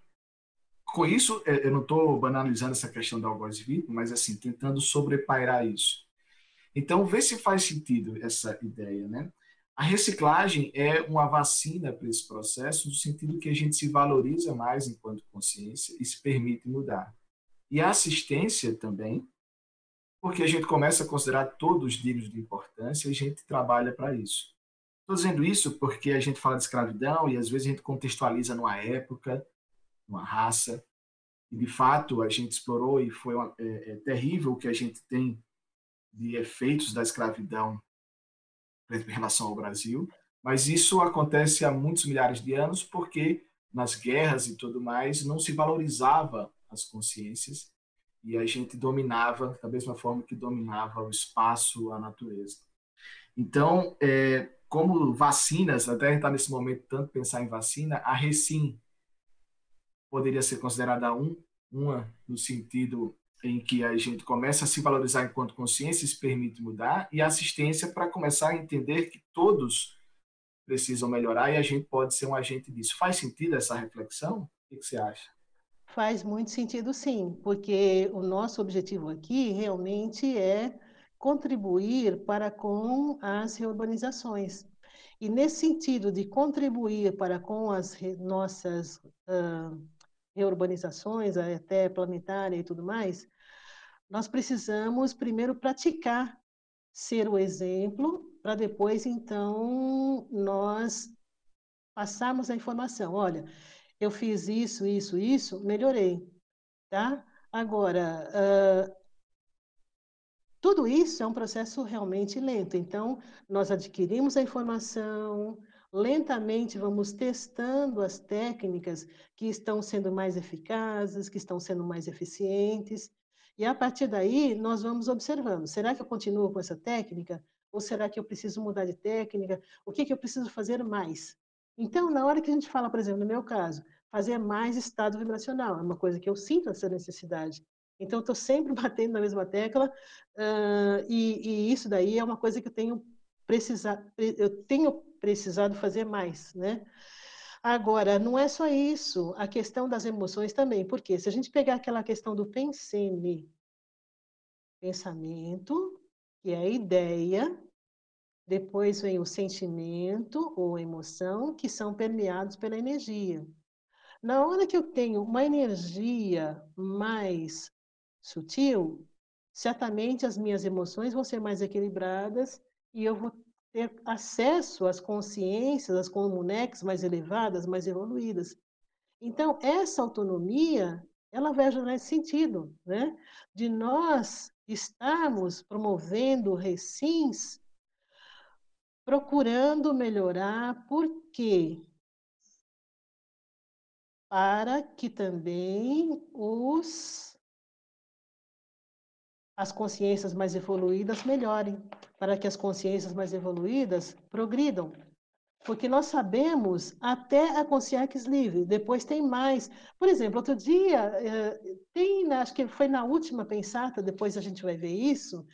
Com isso, é, eu não estou banalizando essa questão da algoz vivo, mas assim, tentando sobrepairar isso. Então, vê se faz sentido essa ideia, né? A reciclagem é uma vacina para esse processo, no sentido que a gente se valoriza mais enquanto consciência e se permite mudar e a assistência também, porque a gente começa a considerar todos dignos de importância e a gente trabalha para isso. Estou dizendo isso porque a gente fala de escravidão e às vezes a gente contextualiza numa época, numa raça, e de fato a gente explorou e foi uma, é, é terrível o que a gente tem de efeitos da escravidão em relação ao Brasil, mas isso acontece há muitos milhares de anos porque nas guerras e tudo mais não se valorizava as consciências e a gente dominava da mesma forma que dominava o espaço, a natureza. Então, é, como vacinas, até está nesse momento tanto pensar em vacina, a Recim poderia ser considerada um, uma no sentido em que a gente começa a se valorizar enquanto consciência, se permite mudar, e assistência para começar a entender que todos precisam melhorar e a gente pode ser um agente disso. Faz sentido essa reflexão? O que você acha? Faz muito sentido, sim, porque o nosso objetivo aqui realmente é contribuir para com as reurbanizações. E nesse sentido de contribuir para com as nossas uh, reurbanizações, até planetária e tudo mais, nós precisamos primeiro praticar, ser o exemplo, para depois, então, nós passarmos a informação. Olha, eu fiz isso, isso, isso, melhorei, tá? Agora, uh, tudo isso é um processo realmente lento. Então, nós adquirimos a informação, lentamente vamos testando as técnicas que estão sendo mais eficazes, que estão sendo mais eficientes, e a partir daí nós vamos observando: será que eu continuo com essa técnica? Ou será que eu preciso mudar de técnica? O que, que eu preciso fazer mais? Então, na hora que a gente fala, por exemplo, no meu caso, fazer mais estado vibracional, é uma coisa que eu sinto essa necessidade. Então, estou sempre batendo na mesma tecla, uh, e, e, isso daí é uma coisa que eu tenho precisado, eu tenho precisado fazer mais, né? Agora, não é só isso, a questão das emoções também, porque se a gente pegar aquela questão do pensene, pensamento, que é a ideia, depois vem o sentimento ou emoção, que são permeados pela energia. Na hora que eu tenho uma energia mais sutil, certamente as minhas emoções vão ser mais equilibradas e eu vou ter acesso às consciências, às comunex mais elevadas, mais evoluídas. Então, essa autonomia, ela vai nesse sentido, né? De nós estarmos promovendo recins, procurando melhorar, por quê? Para que também os as consciências mais evoluídas melhorem, para que as consciências mais evoluídas progridam. Porque nós sabemos até a consciência livre, depois tem mais. Por exemplo, outro dia, eh, tem, acho que foi na última pensata, depois a gente vai ver isso,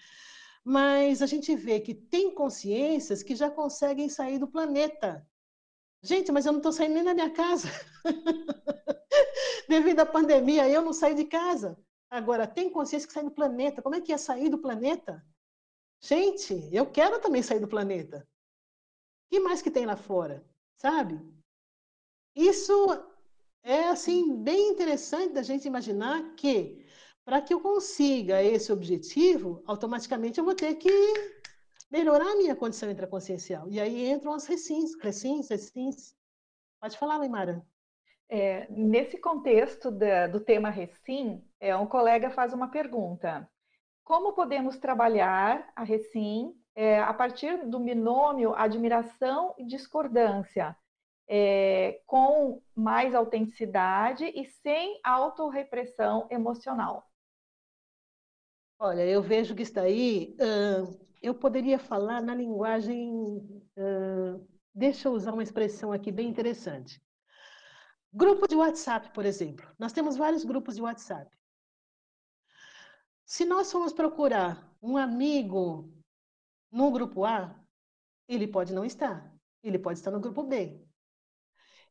mas a gente vê que tem consciências que já conseguem sair do planeta. Gente, mas eu não estou saindo nem da minha casa. Devido à pandemia, eu não saí de casa. Agora, tem consciência que sai do planeta. Como é que é sair do planeta? Gente, eu quero também sair do planeta. O que mais que tem lá fora? Sabe? Isso é assim bem interessante da gente imaginar que para que eu consiga esse objetivo, automaticamente eu vou ter que melhorar a minha condição intraconsciencial. E aí entram as recins, recins, recins. Pode falar, Leimara. É, nesse contexto da, do tema Recim, é, um colega faz uma pergunta. Como podemos trabalhar a Recim é, a partir do binômio admiração e discordância, é, com mais autenticidade e sem autorrepressão emocional? Olha, eu vejo que está aí. Uh, eu poderia falar na linguagem. Uh, deixa eu usar uma expressão aqui bem interessante. Grupo de WhatsApp, por exemplo. Nós temos vários grupos de WhatsApp. Se nós formos procurar um amigo no grupo A, ele pode não estar. Ele pode estar no grupo B.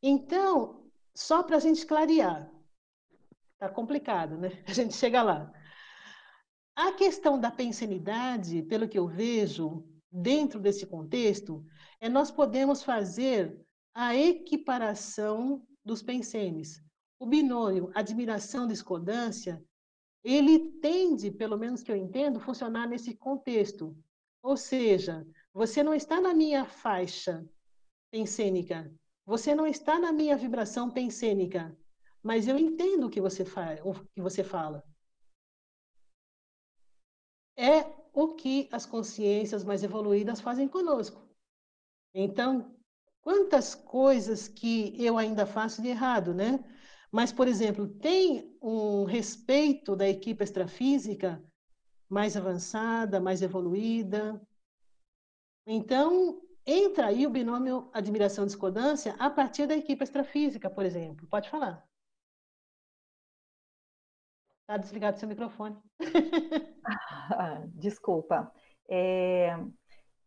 Então, só para a gente clarear, tá complicado, né? A gente chega lá. A questão da pensanidade, pelo que eu vejo, dentro desse contexto, é nós podemos fazer a equiparação dos pensenes. O binômio admiração-discordância, ele tende, pelo menos que eu entendo, funcionar nesse contexto. Ou seja, você não está na minha faixa pensênica, você não está na minha vibração pensênica, mas eu entendo o que você, faz, o que você fala. É o que as consciências mais evoluídas fazem conosco. Então, quantas coisas que eu ainda faço de errado, né? Mas, por exemplo, tem um respeito da equipe extrafísica mais avançada, mais evoluída. Então, entra aí o binômio admiração-discordância a partir da equipe extrafísica, por exemplo. Pode falar. Está desligado seu microfone. Desculpa. É,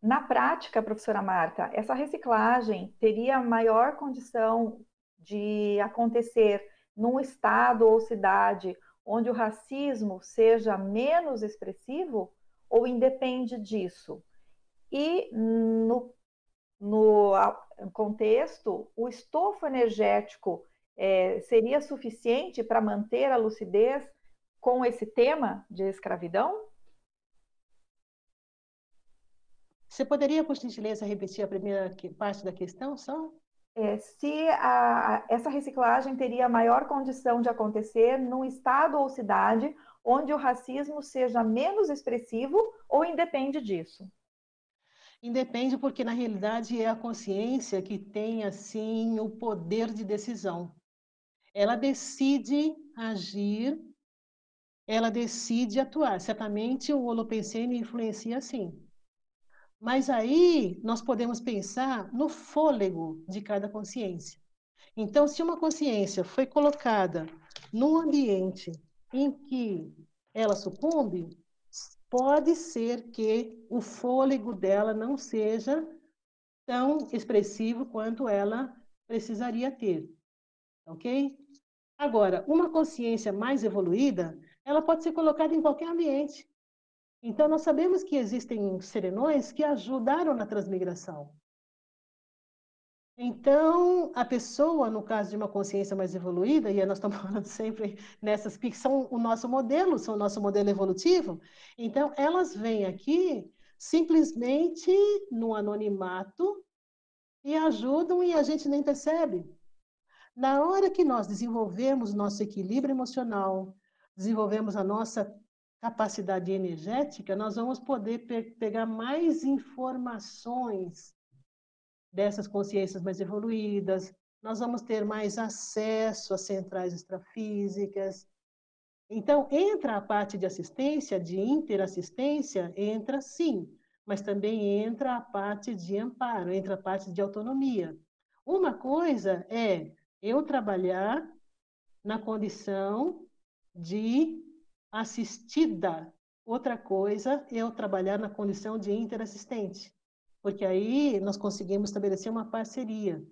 na prática, professora Marta, essa reciclagem teria maior condição de acontecer num estado ou cidade onde o racismo seja menos expressivo ou independe disso? E no, no contexto, o estofo energético é, seria suficiente para manter a lucidez com esse tema de escravidão? Você poderia, por gentileza, repetir a primeira parte da questão só? É, se a, essa reciclagem teria maior condição de acontecer num estado ou cidade onde o racismo seja menos expressivo ou independe disso? Independe porque na realidade é a consciência que tem assim o poder de decisão. Ela decide agir, ela decide atuar. Certamente o Holopensene influencia sim. Mas aí nós podemos pensar no fôlego de cada consciência. Então, se uma consciência foi colocada num ambiente em que ela sucumbe, pode ser que o fôlego dela não seja tão expressivo quanto ela precisaria ter. Ok? Agora, uma consciência mais evoluída, ela pode ser colocada em qualquer ambiente. Então, nós sabemos que existem serenões que ajudaram na transmigração. Então, a pessoa, no caso de uma consciência mais evoluída, e nós estamos falando sempre nessas que são o nosso modelo, são o nosso modelo evolutivo, então elas vêm aqui simplesmente no anonimato e ajudam e a gente nem percebe. Na hora que nós desenvolvemos nosso equilíbrio emocional, desenvolvemos a nossa capacidade energética, nós vamos poder pe pegar mais informações dessas consciências mais evoluídas, nós vamos ter mais acesso às centrais extrafísicas. Então, entra a parte de assistência, de interassistência, entra sim, mas também entra a parte de amparo, entra a parte de autonomia. Uma coisa é eu trabalhar na condição de assistida, outra coisa é eu trabalhar na condição de interassistente porque aí nós conseguimos estabelecer uma parceria.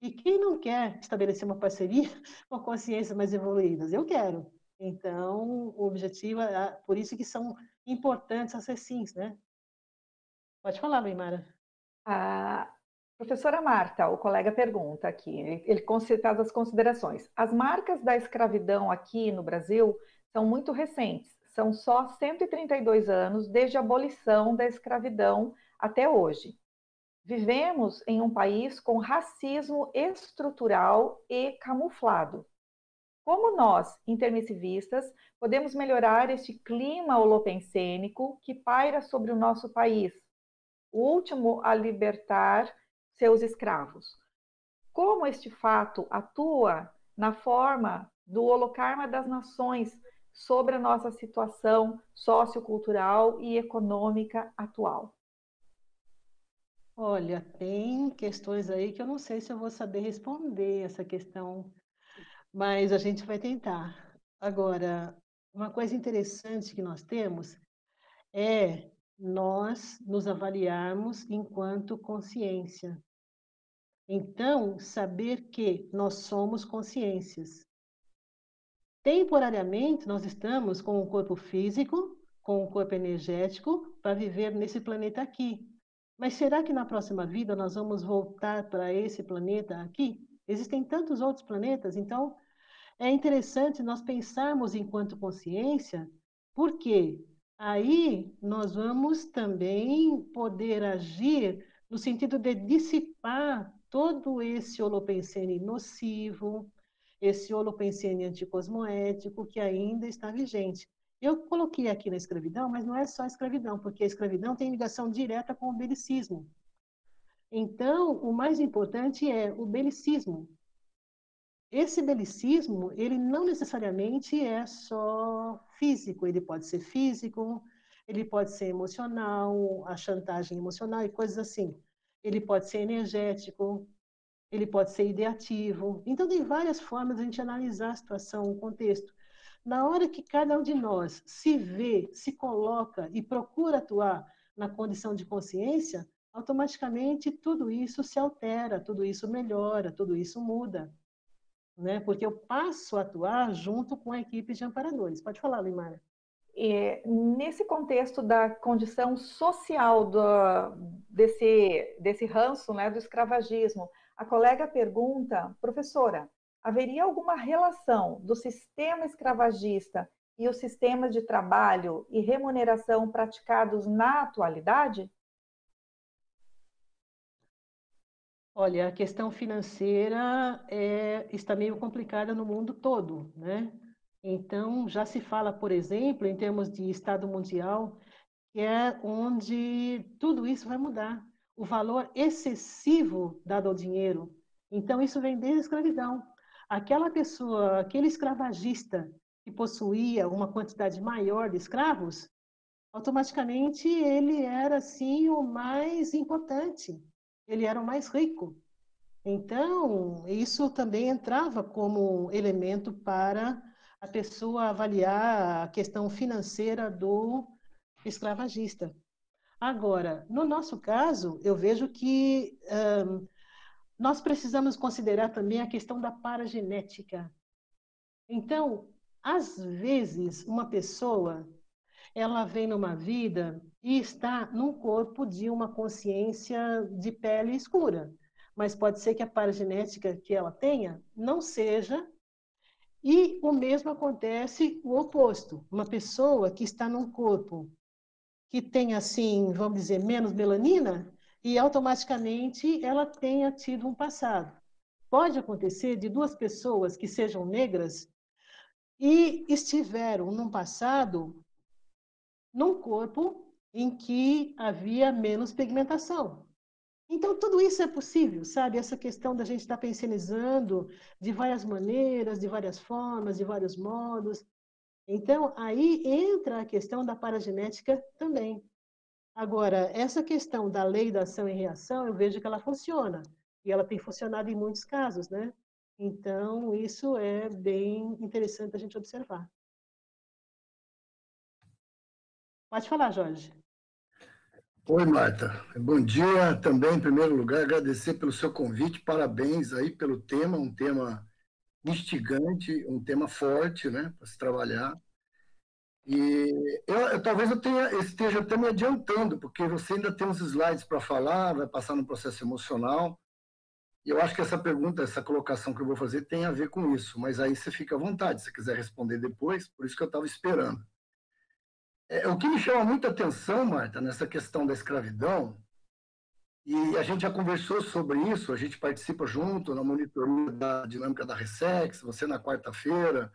E quem não quer estabelecer uma parceria com consciências mais evoluídas? Eu quero. Então, o objetivo é, por isso que são importantes as recins, né? Pode falar, Weimara. A professora Marta, o colega pergunta aqui, ele, ele faz as considerações. As marcas da escravidão aqui no Brasil são muito recentes, são só 132 anos desde a abolição da escravidão até hoje. Vivemos em um país com racismo estrutural e camuflado. Como nós, intermissivistas, podemos melhorar este clima holopensênico que paira sobre o nosso país, o último a libertar seus escravos? Como este fato atua na forma do holocarma das nações sobre a nossa situação sociocultural e econômica atual? Olha, tem questões aí que eu não sei se eu vou saber responder essa questão, mas a gente vai tentar. Agora, uma coisa interessante que nós temos é nós nos avaliarmos enquanto consciência. Então, saber que nós somos consciências. Temporariamente, nós estamos com o corpo físico, com o corpo energético, para viver nesse planeta aqui. Mas será que na próxima vida nós vamos voltar para esse planeta aqui? Existem tantos outros planetas, então é interessante nós pensarmos enquanto consciência, porque aí nós vamos também poder agir no sentido de dissipar todo esse holopensene nocivo, esse holopensene anticosmoético que ainda está vigente. Eu coloquei aqui na escravidão, mas não é só a escravidão, porque a escravidão tem ligação direta com o belicismo. Então, o mais importante é o belicismo. Esse belicismo, ele não necessariamente é só físico, ele pode ser físico, ele pode ser emocional, a chantagem emocional e coisas assim. Ele pode ser energético, ele pode ser ideativo. Então, tem várias formas de a gente analisar a situação, o contexto. Na hora que cada um de nós se vê, se coloca e procura atuar na condição de consciência, automaticamente tudo isso se altera, tudo isso melhora, tudo isso muda. Né? Porque eu passo a atuar junto com a equipe de amparadores. Pode falar, Limara. É, nesse contexto da condição social do, desse, desse ranço né, do escravagismo, a colega pergunta, professora, haveria alguma relação do sistema escravagista e os sistemas de trabalho e remuneração praticados na atualidade? Olha, a questão financeira é, está meio complicada no mundo todo, né? Então, já se fala, por exemplo, em termos de Estado mundial, que é onde tudo isso vai mudar. O valor excessivo dado ao dinheiro. Então, isso vem desde a escravidão aquela pessoa, aquele escravagista que possuía uma quantidade maior de escravos, automaticamente ele era assim o mais importante, ele era o mais rico. Então, isso também entrava como elemento para a pessoa avaliar a questão financeira do escravagista. Agora, no nosso caso, eu vejo que um, nós precisamos considerar também a questão da paragenética. Então, às vezes, uma pessoa ela vem numa vida e está num corpo de uma consciência de pele escura. mas pode ser que a paragenética que ela tenha não seja. E o mesmo acontece o oposto. Uma pessoa que está num corpo que tem, assim, vamos dizer, menos melanina, e automaticamente ela tenha tido um passado. Pode acontecer de duas pessoas que sejam negras e estiveram num passado num corpo em que havia menos pigmentação. Então, tudo isso é possível, sabe? Essa questão da gente estar pensionizando de várias maneiras, de várias formas, de vários modos. Então, aí entra a questão da paragenética também. Agora, essa questão da lei da ação e reação, eu vejo que ela funciona. E ela tem funcionado em muitos casos, né? Então, isso é bem interessante a gente observar. Pode falar, Jorge. Oi, Marta. Bom dia também, em primeiro lugar, agradecer pelo seu convite, parabéns aí pelo tema, um tema instigante, um tema forte, né, para se trabalhar. E eu, eu, talvez eu tenha, esteja até me adiantando, porque você ainda tem uns slides para falar, vai passar no processo emocional. E eu acho que essa pergunta, essa colocação que eu vou fazer tem a ver com isso, mas aí você fica à vontade, se quiser responder depois, por isso que eu estava esperando. É, o que me chama muita atenção, Marta, nessa questão da escravidão, e a gente já conversou sobre isso, a gente participa junto na monitoria da dinâmica da Resex, você na quarta-feira,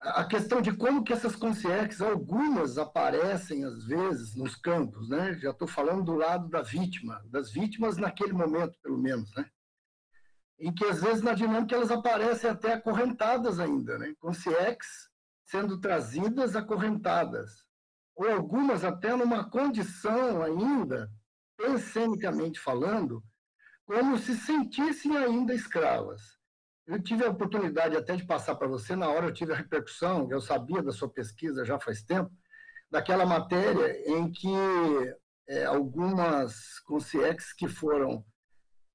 a questão de como que essas consciências, algumas aparecem às vezes nos campos, né? Já estou falando do lado da vítima, das vítimas naquele momento, pelo menos, né? Em que às vezes na dinâmica elas aparecem até acorrentadas ainda, né? Consciências sendo trazidas acorrentadas, ou algumas até numa condição ainda, pensenicamente falando, como se sentissem ainda escravas. Eu tive a oportunidade até de passar para você, na hora eu tive a repercussão, eu sabia da sua pesquisa já faz tempo, daquela matéria em que é, algumas consciências que foram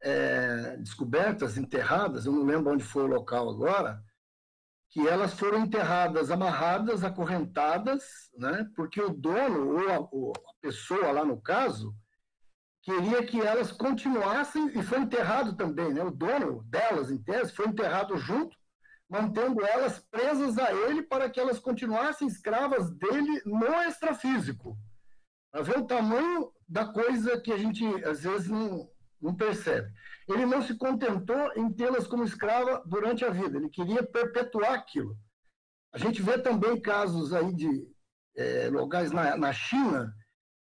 é, descobertas, enterradas, eu não lembro onde foi o local agora, que elas foram enterradas amarradas, acorrentadas, né? porque o dono, ou a, ou a pessoa lá no caso, queria que elas continuassem, e foi enterrado também, né? o dono delas, em tese, foi enterrado junto, mantendo elas presas a ele para que elas continuassem escravas dele no extrafísico. Para ver o tamanho da coisa que a gente, às vezes, não, não percebe. Ele não se contentou em tê-las como escrava durante a vida, ele queria perpetuar aquilo. A gente vê também casos aí de é, lugares na, na China,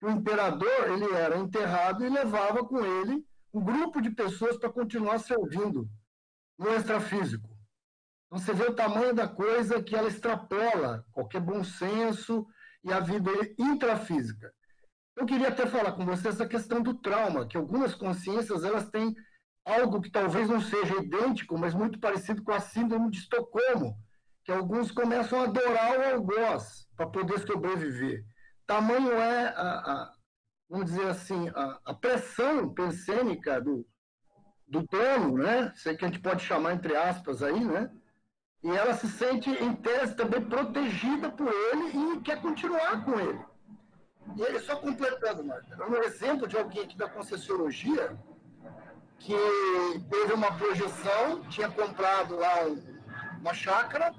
o imperador ele era enterrado e levava com ele um grupo de pessoas para continuar servindo no extrafísico. Então você vê o tamanho da coisa que ela extrapola qualquer bom senso e a vida intrafísica. Eu queria até falar com você essa questão do trauma, que algumas consciências elas têm algo que talvez não seja idêntico, mas muito parecido com a síndrome de Estocolmo, que alguns começam a adorar o algoz para poder sobreviver. Tamanho é, a, a, vamos dizer assim, a, a pressão pensênica do, do dono, né? Sei que a gente pode chamar entre aspas aí, né? E ela se sente, em tese, também protegida por ele e quer continuar com ele. E ele só completando, Marta, um exemplo de alguém aqui da Concessiologia que teve uma projeção, tinha comprado lá uma chácara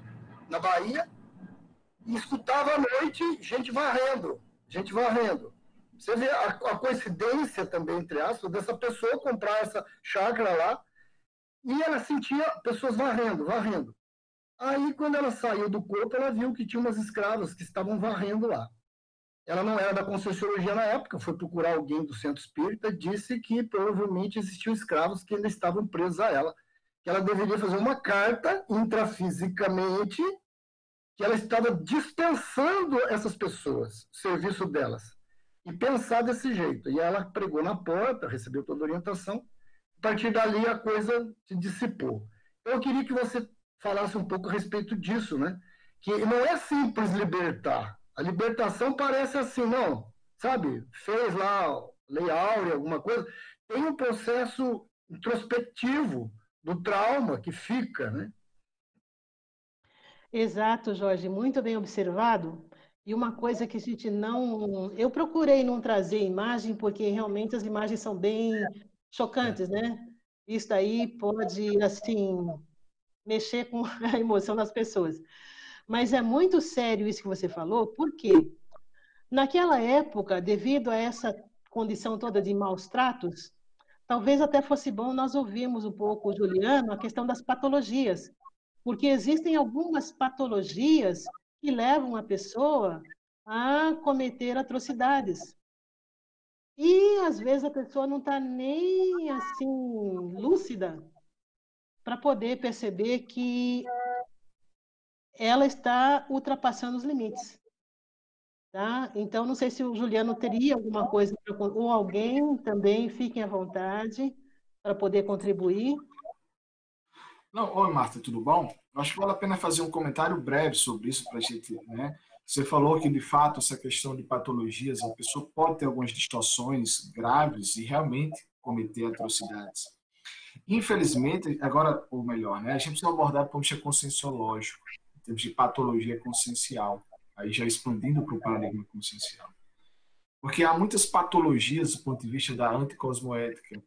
na Bahia escutava à noite gente varrendo, gente varrendo. Você vê a, a coincidência também, entre aspas, dessa pessoa comprar essa chácara lá e ela sentia pessoas varrendo, varrendo. Aí, quando ela saiu do corpo, ela viu que tinha umas escravas que estavam varrendo lá. Ela não era da Conscienciologia na época, foi procurar alguém do centro espírita, disse que provavelmente existiam escravos que ainda estavam presos a ela, que ela deveria fazer uma carta intrafisicamente que ela estava dispensando essas pessoas, o serviço delas, e pensar desse jeito. E ela pregou na porta, recebeu toda a orientação, a partir dali a coisa se dissipou. Eu queria que você falasse um pouco a respeito disso, né? Que não é simples libertar, a libertação parece assim, não, sabe? Fez lá lei áurea, alguma coisa. Tem um processo introspectivo do trauma que fica, né? Exato, Jorge, muito bem observado. E uma coisa que a gente não. Eu procurei não trazer imagem, porque realmente as imagens são bem chocantes, né? isso aí pode, assim, mexer com a emoção das pessoas. Mas é muito sério isso que você falou, por quê? Naquela época, devido a essa condição toda de maus tratos, talvez até fosse bom nós ouvirmos um pouco, Juliano, a questão das patologias, porque existem algumas patologias que levam a pessoa a cometer atrocidades. E às vezes a pessoa não está nem assim lúcida para poder perceber que ela está ultrapassando os limites. Tá? Então, não sei se o Juliano teria alguma coisa, ou alguém também, fiquem à vontade para poder contribuir. Não, oi, Marta, tudo bom? Acho que vale a pena fazer um comentário breve sobre isso para a gente, né? Você falou que, de fato, essa questão de patologias, a pessoa pode ter algumas distorções graves e realmente cometer atrocidades. Infelizmente, agora, ou melhor, né, a gente precisa abordar do ponto de conscienciológico, em termos de patologia consciencial aí já expandindo para o paradigma consciencial. Porque há muitas patologias do ponto de vista da anticosmoética.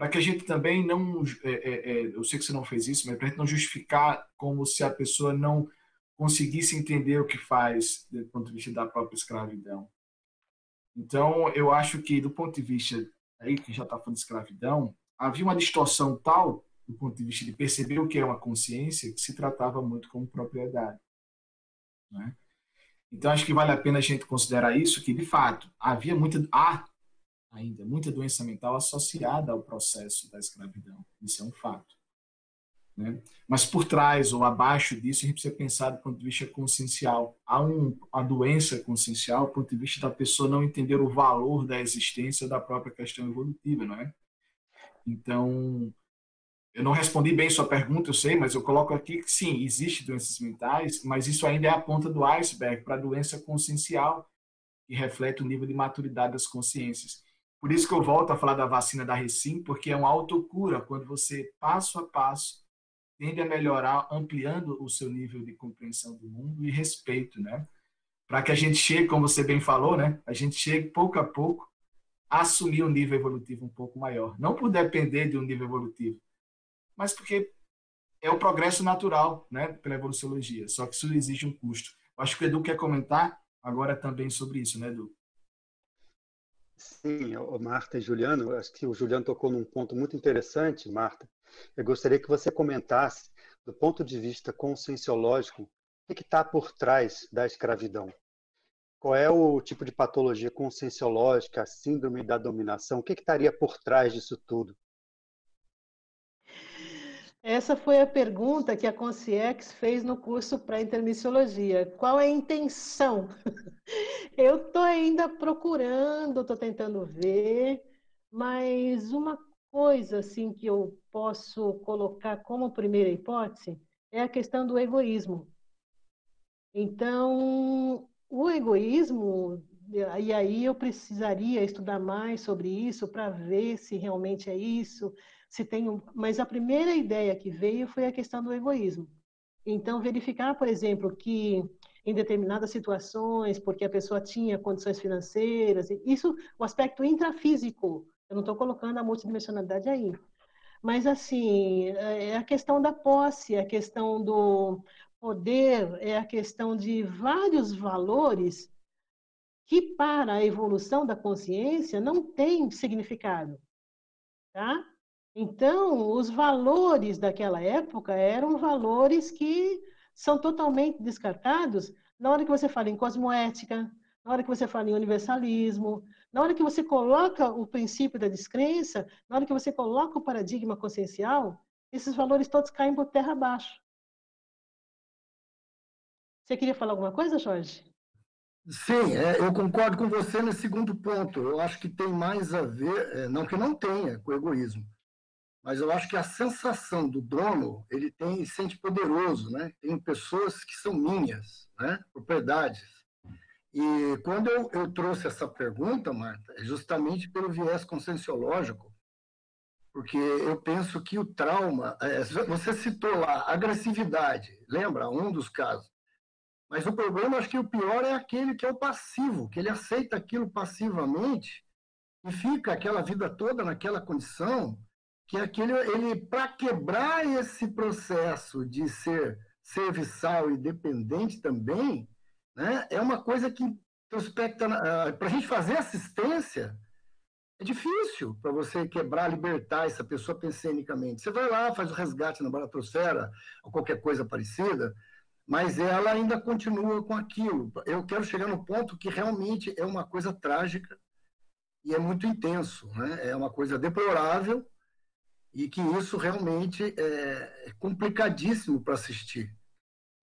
Para que a gente também não. É, é, é, eu sei que você não fez isso, mas para a gente não justificar como se a pessoa não conseguisse entender o que faz do ponto de vista da própria escravidão. Então, eu acho que, do ponto de vista, aí que já está falando de escravidão, havia uma distorção tal, do ponto de vista de perceber o que é uma consciência, que se tratava muito como propriedade. Né? Então, acho que vale a pena a gente considerar isso, que, de fato, havia muita, há ainda muita doença mental associada ao processo da escravidão. Isso é um fato. Né? Mas por trás ou abaixo disso, a gente precisa pensar do ponto de vista consciencial. Há um, a doença consciencial do ponto de vista da pessoa não entender o valor da existência da própria questão evolutiva, não é? Então, eu não respondi bem sua pergunta, eu sei, mas eu coloco aqui que sim, existe doenças mentais, mas isso ainda é a ponta do iceberg para a doença consciencial, que reflete o nível de maturidade das consciências. Por isso que eu volto a falar da vacina da Recim, porque é uma autocura, quando você, passo a passo, tende a melhorar, ampliando o seu nível de compreensão do mundo e respeito, né? Para que a gente chegue, como você bem falou, né? A gente chegue pouco a pouco a assumir um nível evolutivo um pouco maior. Não por depender de um nível evolutivo, mas porque é o progresso natural, né, pela evoluciologia. Só que isso exige um custo. Acho que o Edu quer comentar agora também sobre isso, né, Edu? Sim, Marta e Juliano, acho que o Juliano tocou num ponto muito interessante, Marta. Eu gostaria que você comentasse, do ponto de vista conscienciológico, o que está por trás da escravidão? Qual é o tipo de patologia conscienciológica, a síndrome da dominação? O que, que estaria por trás disso tudo? Essa foi a pergunta que a Conciex fez no curso para intermissiologia. Qual é a intenção? Eu estou ainda procurando, estou tentando ver, mas uma coisa assim que eu posso colocar como primeira hipótese é a questão do egoísmo. Então, o egoísmo, e aí eu precisaria estudar mais sobre isso para ver se realmente é isso se tem um... Mas a primeira ideia que veio foi a questão do egoísmo. Então, verificar, por exemplo, que em determinadas situações, porque a pessoa tinha condições financeiras, isso, o aspecto intrafísico, eu não estou colocando a multidimensionalidade aí. Mas, assim, é a questão da posse, é a questão do poder, é a questão de vários valores que, para a evolução da consciência, não tem significado. Tá? Então, os valores daquela época eram valores que são totalmente descartados na hora que você fala em cosmoética, na hora que você fala em universalismo, na hora que você coloca o princípio da descrença, na hora que você coloca o paradigma consciencial, esses valores todos caem por terra abaixo. Você queria falar alguma coisa, Jorge? Sim, é, eu concordo com você nesse segundo ponto. Eu acho que tem mais a ver, é, não que não tenha, com egoísmo, mas eu acho que a sensação do dono ele tem sente poderoso, né? Tem pessoas que são minhas, né? Propriedades. E quando eu, eu trouxe essa pergunta, Marta, é justamente pelo viés conscienciológico, porque eu penso que o trauma, é, você citou lá agressividade, lembra um dos casos. Mas o problema, acho que o pior é aquele que é o passivo, que ele aceita aquilo passivamente e fica aquela vida toda naquela condição que aquele, ele para quebrar esse processo de ser serviçal e dependente também, né, é uma coisa que prospecta para a gente fazer assistência é difícil para você quebrar, libertar essa pessoa pensenicamente. Você vai lá, faz o resgate na baratrosfera ou qualquer coisa parecida, mas ela ainda continua com aquilo. Eu quero chegar no ponto que realmente é uma coisa trágica e é muito intenso, né? É uma coisa deplorável e que isso realmente é, complicadíssimo para assistir.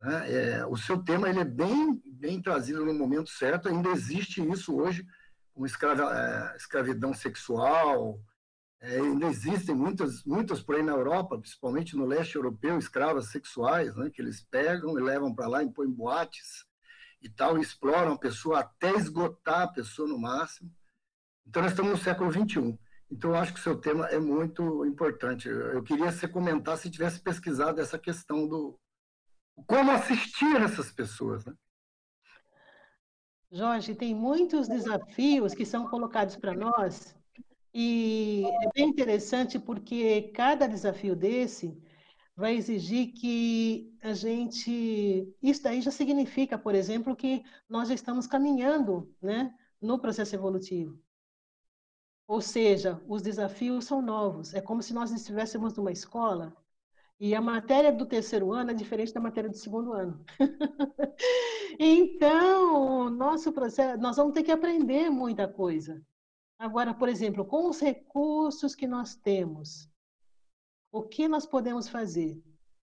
Né? É, o seu tema ele é bem, bem trazido no momento certo. Ainda existe isso hoje como escrava, é, escravidão sexual. É, ainda existem muitas, muitas por aí na Europa, principalmente no leste europeu, escravas sexuais, né, que eles pegam e levam para lá, impõem boates e tal, e exploram a pessoa até esgotar a pessoa no máximo. Então, nós estamos no século XXI. Então, eu acho que o seu tema é muito importante. Eu queria que você comentasse se tivesse pesquisado essa questão do como assistir essas pessoas. Né? Jorge, tem muitos desafios que são colocados para nós e é bem interessante porque cada desafio desse vai exigir que a gente. Isso daí já significa, por exemplo, que nós já estamos caminhando né, no processo evolutivo. Ou seja, os desafios são novos. É como se nós estivéssemos numa escola e a matéria do terceiro ano é diferente da matéria do segundo ano. então, nosso processo, nós vamos ter que aprender muita coisa. Agora, por exemplo, com os recursos que nós temos, o que nós podemos fazer?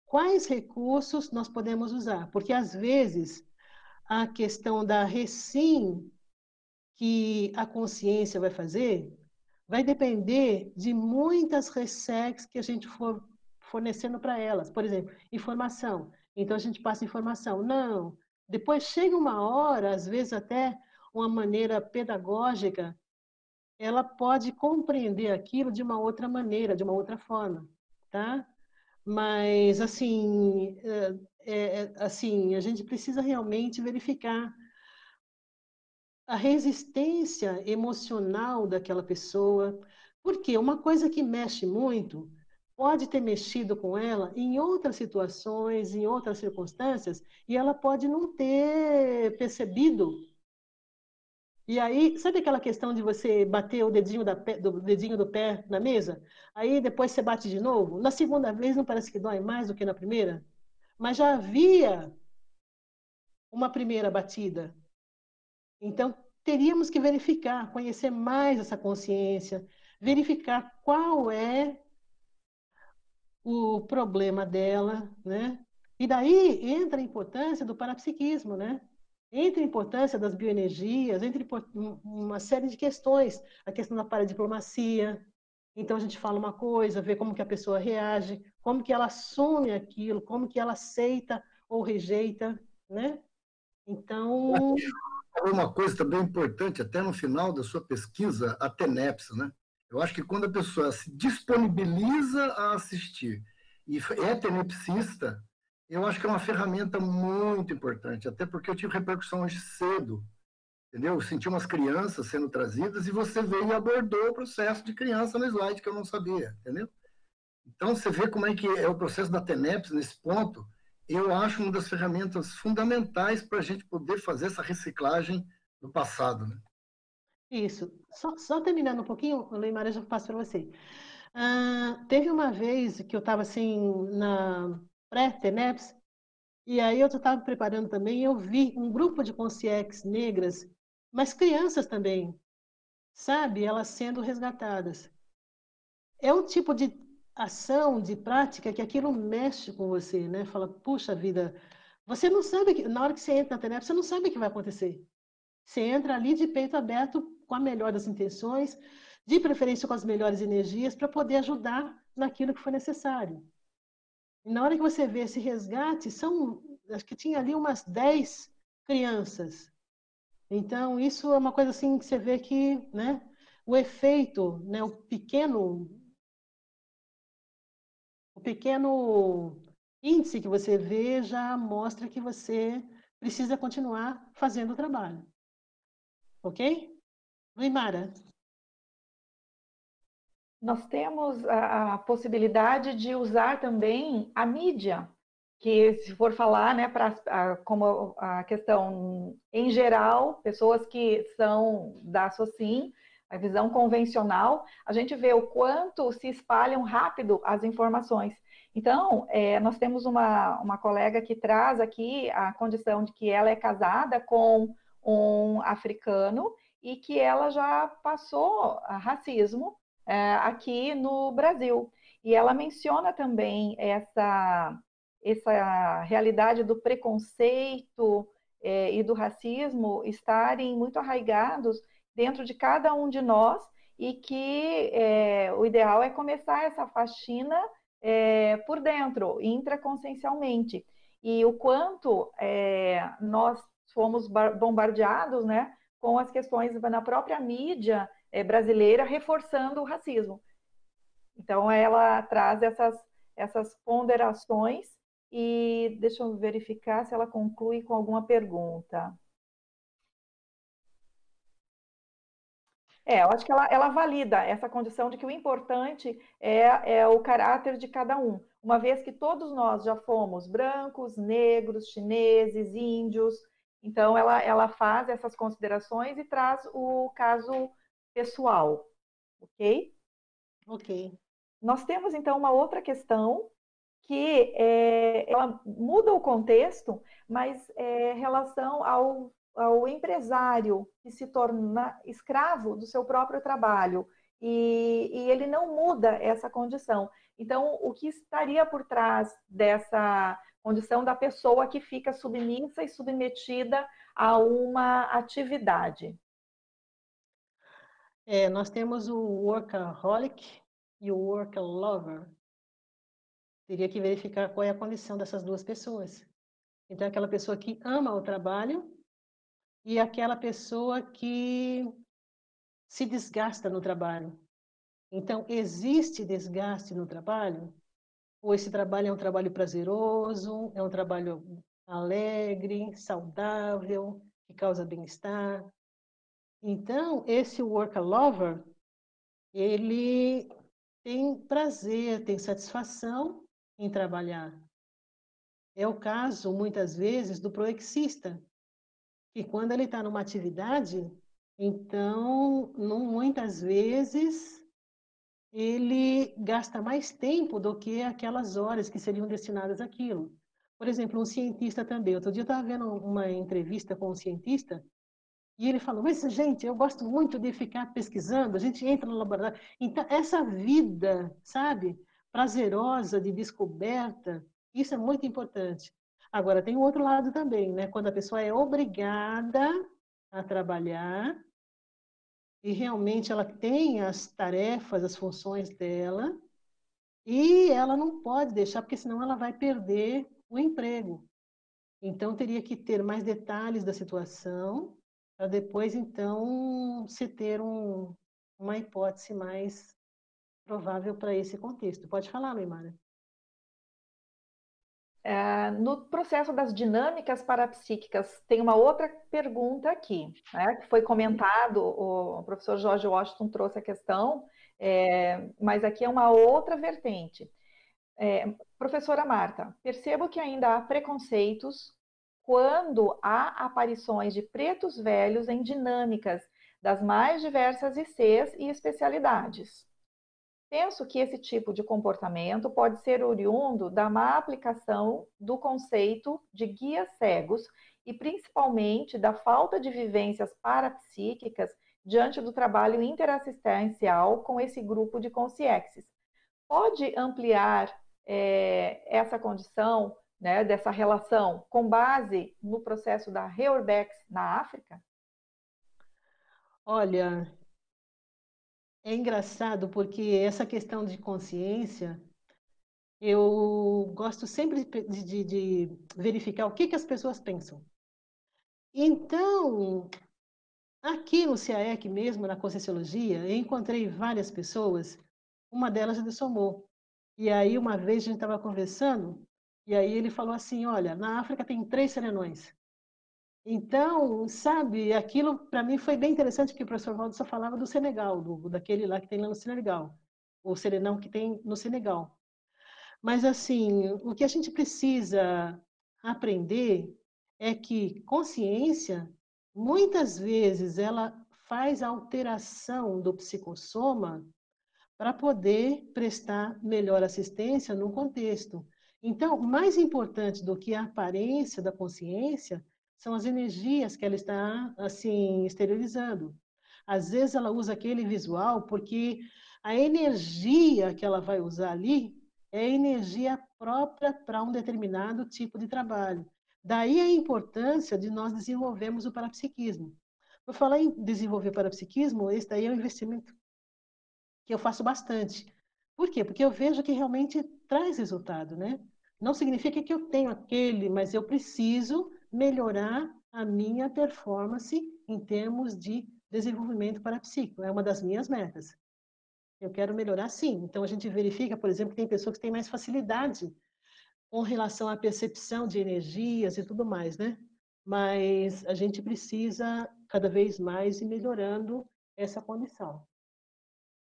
Quais recursos nós podemos usar? Porque às vezes a questão da recim que a consciência vai fazer vai depender de muitas ressex que a gente for fornecendo para elas. Por exemplo, informação. Então a gente passa informação. Não. Depois chega uma hora, às vezes até uma maneira pedagógica, ela pode compreender aquilo de uma outra maneira, de uma outra forma, tá? Mas assim, é, é, assim, a gente precisa realmente verificar a resistência emocional daquela pessoa, porque uma coisa que mexe muito pode ter mexido com ela em outras situações, em outras circunstâncias, e ela pode não ter percebido. E aí, sabe aquela questão de você bater o dedinho, da, do dedinho do pé na mesa? Aí depois você bate de novo? Na segunda vez não parece que dói mais do que na primeira? Mas já havia uma primeira batida. Então, teríamos que verificar, conhecer mais essa consciência, verificar qual é o problema dela, né? E daí entra a importância do parapsiquismo, né? Entra a importância das bioenergias, entra uma série de questões, a questão da paradiplomacia. Então a gente fala uma coisa, vê como que a pessoa reage, como que ela assume aquilo, como que ela aceita ou rejeita, né? Então uma coisa também importante até no final da sua pesquisa, a TENEPS, né? Eu acho que quando a pessoa se disponibiliza a assistir e é tenepsista, eu acho que é uma ferramenta muito importante, até porque eu tive repercussão hoje cedo, entendeu? Eu senti umas crianças sendo trazidas e você veio e abordou o processo de criança no slide que eu não sabia, entendeu? Então, você vê como é que é o processo da TENEPS nesse ponto, eu acho uma das ferramentas fundamentais para a gente poder fazer essa reciclagem do passado, né? Isso. Só, só terminando um pouquinho, Leimar, eu já passo para você. Uh, teve uma vez que eu estava assim na pré-TENEPS, e aí eu estava preparando também, eu vi um grupo de consciex negras, mas crianças também, sabe? Elas sendo resgatadas. É um tipo de ação, de prática, que aquilo mexe com você, né? Fala, puxa vida, você não sabe, que, na hora que você entra na TENEPS, você não sabe o que vai acontecer. Você entra ali de peito aberto com a melhor das intenções, de preferência com as melhores energias, para poder ajudar naquilo que for necessário. E na hora que você vê esse resgate, são, acho que tinha ali umas 10 crianças. Então, isso é uma coisa assim que você vê que, né, o efeito, né, o pequeno o pequeno índice que você vê já mostra que você precisa continuar fazendo o trabalho. Ok? Luimara. Nós temos a, a possibilidade de usar também a mídia, que se for falar, né, para como a questão em geral, pessoas que são da SOCIM, a visão convencional, a gente vê o quanto se espalham rápido as informações. Então, é, nós temos uma, uma colega que traz aqui a condição de que ela é casada com um africano e que ela já passou racismo é, aqui no Brasil. E ela menciona também essa, essa realidade do preconceito é, e do racismo estarem muito arraigados dentro de cada um de nós e que é, o ideal é começar essa faxina é, por dentro, intraconsciencialmente. E o quanto é, nós fomos bombardeados né, com as questões na própria mídia é, brasileira reforçando o racismo. Então, ela traz essas, essas ponderações e deixa eu verificar se ela conclui com alguma pergunta. É, eu acho que ela, ela valida essa condição de que o importante é, é o caráter de cada um, uma vez que todos nós já fomos brancos, negros, chineses, índios, então ela, ela faz essas considerações e traz o caso pessoal, ok? Ok. Nós temos então uma outra questão que é, ela muda o contexto, mas é relação ao ao empresário que se torna escravo do seu próprio trabalho e, e, ele não muda essa condição. Então, o que estaria por trás dessa condição da pessoa que fica submissa e submetida a uma atividade? É, nós temos o workaholic e o workalover. Teria que verificar qual é a condição dessas duas pessoas. Então, aquela pessoa que ama o trabalho e aquela pessoa que se desgasta no trabalho. Então, existe desgaste no trabalho? Ou esse trabalho é um trabalho prazeroso, é um trabalho alegre, saudável, que causa bem-estar? Então, esse work lover, ele tem prazer, tem satisfação em trabalhar. É o caso, muitas vezes, do proexista, que quando ele está numa atividade, então, não, muitas vezes, ele gasta mais tempo do que aquelas horas que seriam destinadas àquilo. Por exemplo, um cientista também. Outro dia eu estava vendo uma entrevista com um cientista e ele falou: Mas, gente, eu gosto muito de ficar pesquisando, a gente entra no laboratório. Então, essa vida, sabe, prazerosa de descoberta, isso é muito importante. Agora, tem o outro lado também, né? Quando a pessoa é obrigada a trabalhar e realmente ela tem as tarefas, as funções dela, e ela não pode deixar, porque senão ela vai perder o emprego. Então, teria que ter mais detalhes da situação, para depois, então, se ter um, uma hipótese mais provável para esse contexto. Pode falar, Leimara. É, no processo das dinâmicas parapsíquicas, tem uma outra pergunta aqui, né, que foi comentado, o professor Jorge Washington trouxe a questão, é, mas aqui é uma outra vertente. É, professora Marta, percebo que ainda há preconceitos quando há aparições de pretos velhos em dinâmicas das mais diversas ICs e especialidades. Penso que esse tipo de comportamento pode ser oriundo da má aplicação do conceito de guias cegos e principalmente da falta de vivências parapsíquicas diante do trabalho interassistencial com esse grupo de consciexes. Pode ampliar é, essa condição, né, dessa relação, com base no processo da Reurbex na África? Olha, é engraçado porque essa questão de consciência, eu gosto sempre de, de, de verificar o que, que as pessoas pensam. Então, aqui no CAEC mesmo, na Conscienciologia, eu encontrei várias pessoas, uma delas é do Somô. E aí, uma vez a gente estava conversando, e aí ele falou assim, olha, na África tem três serenões. Então, sabe, aquilo para mim foi bem interessante, porque o professor Valdo só falava do Senegal, do, daquele lá que tem lá no Senegal. o serenão que tem no Senegal. Mas, assim, o que a gente precisa aprender é que consciência, muitas vezes, ela faz alteração do psicossoma para poder prestar melhor assistência no contexto. Então, mais importante do que a aparência da consciência são as energias que ela está assim exteriorizando. Às vezes ela usa aquele visual porque a energia que ela vai usar ali é energia própria para um determinado tipo de trabalho. Daí a importância de nós desenvolvermos o parapsiquismo. Por falar em desenvolver parapsiquismo, esse daí é um investimento que eu faço bastante. Por quê? Porque eu vejo que realmente traz resultado, né? Não significa que eu tenho aquele, mas eu preciso melhorar a minha performance em termos de desenvolvimento parapsíquico. É uma das minhas metas. Eu quero melhorar sim. Então a gente verifica, por exemplo, que tem pessoas que têm mais facilidade com relação à percepção de energias e tudo mais, né? Mas a gente precisa cada vez mais ir melhorando essa condição.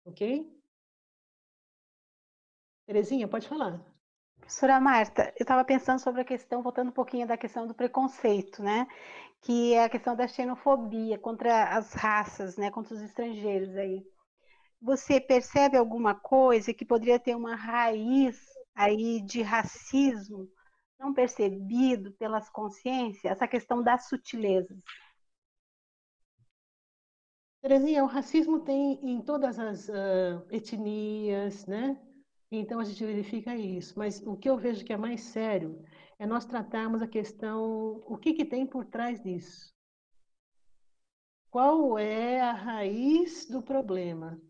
Ok? Terezinha, pode falar. Professora Marta, eu estava pensando sobre a questão, voltando um pouquinho da questão do preconceito, né? Que é a questão da xenofobia contra as raças, né? Contra os estrangeiros aí. Você percebe alguma coisa que poderia ter uma raiz aí de racismo não percebido pelas consciências? Essa questão das sutilezas. Terezinha, o racismo tem em todas as uh, etnias, né? Então a gente verifica isso. Mas o que eu vejo que é mais sério é nós tratarmos a questão, o que, que tem por trás disso? Qual é a raiz do problema?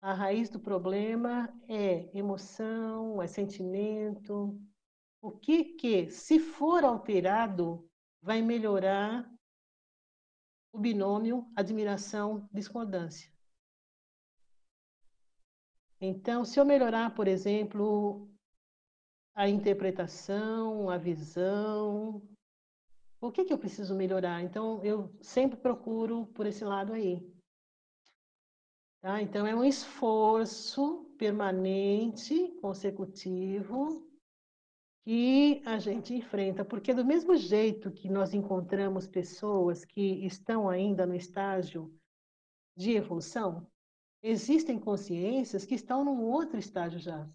A raiz do problema é emoção, é sentimento. O que que, se for alterado, vai melhorar o binômio admiração-discordância. Então, se eu melhorar, por exemplo, a interpretação, a visão, o que, que eu preciso melhorar? Então, eu sempre procuro por esse lado aí. Tá? Então, é um esforço permanente, consecutivo, que a gente enfrenta, porque do mesmo jeito que nós encontramos pessoas que estão ainda no estágio de evolução, existem consciências que estão num outro estágio já.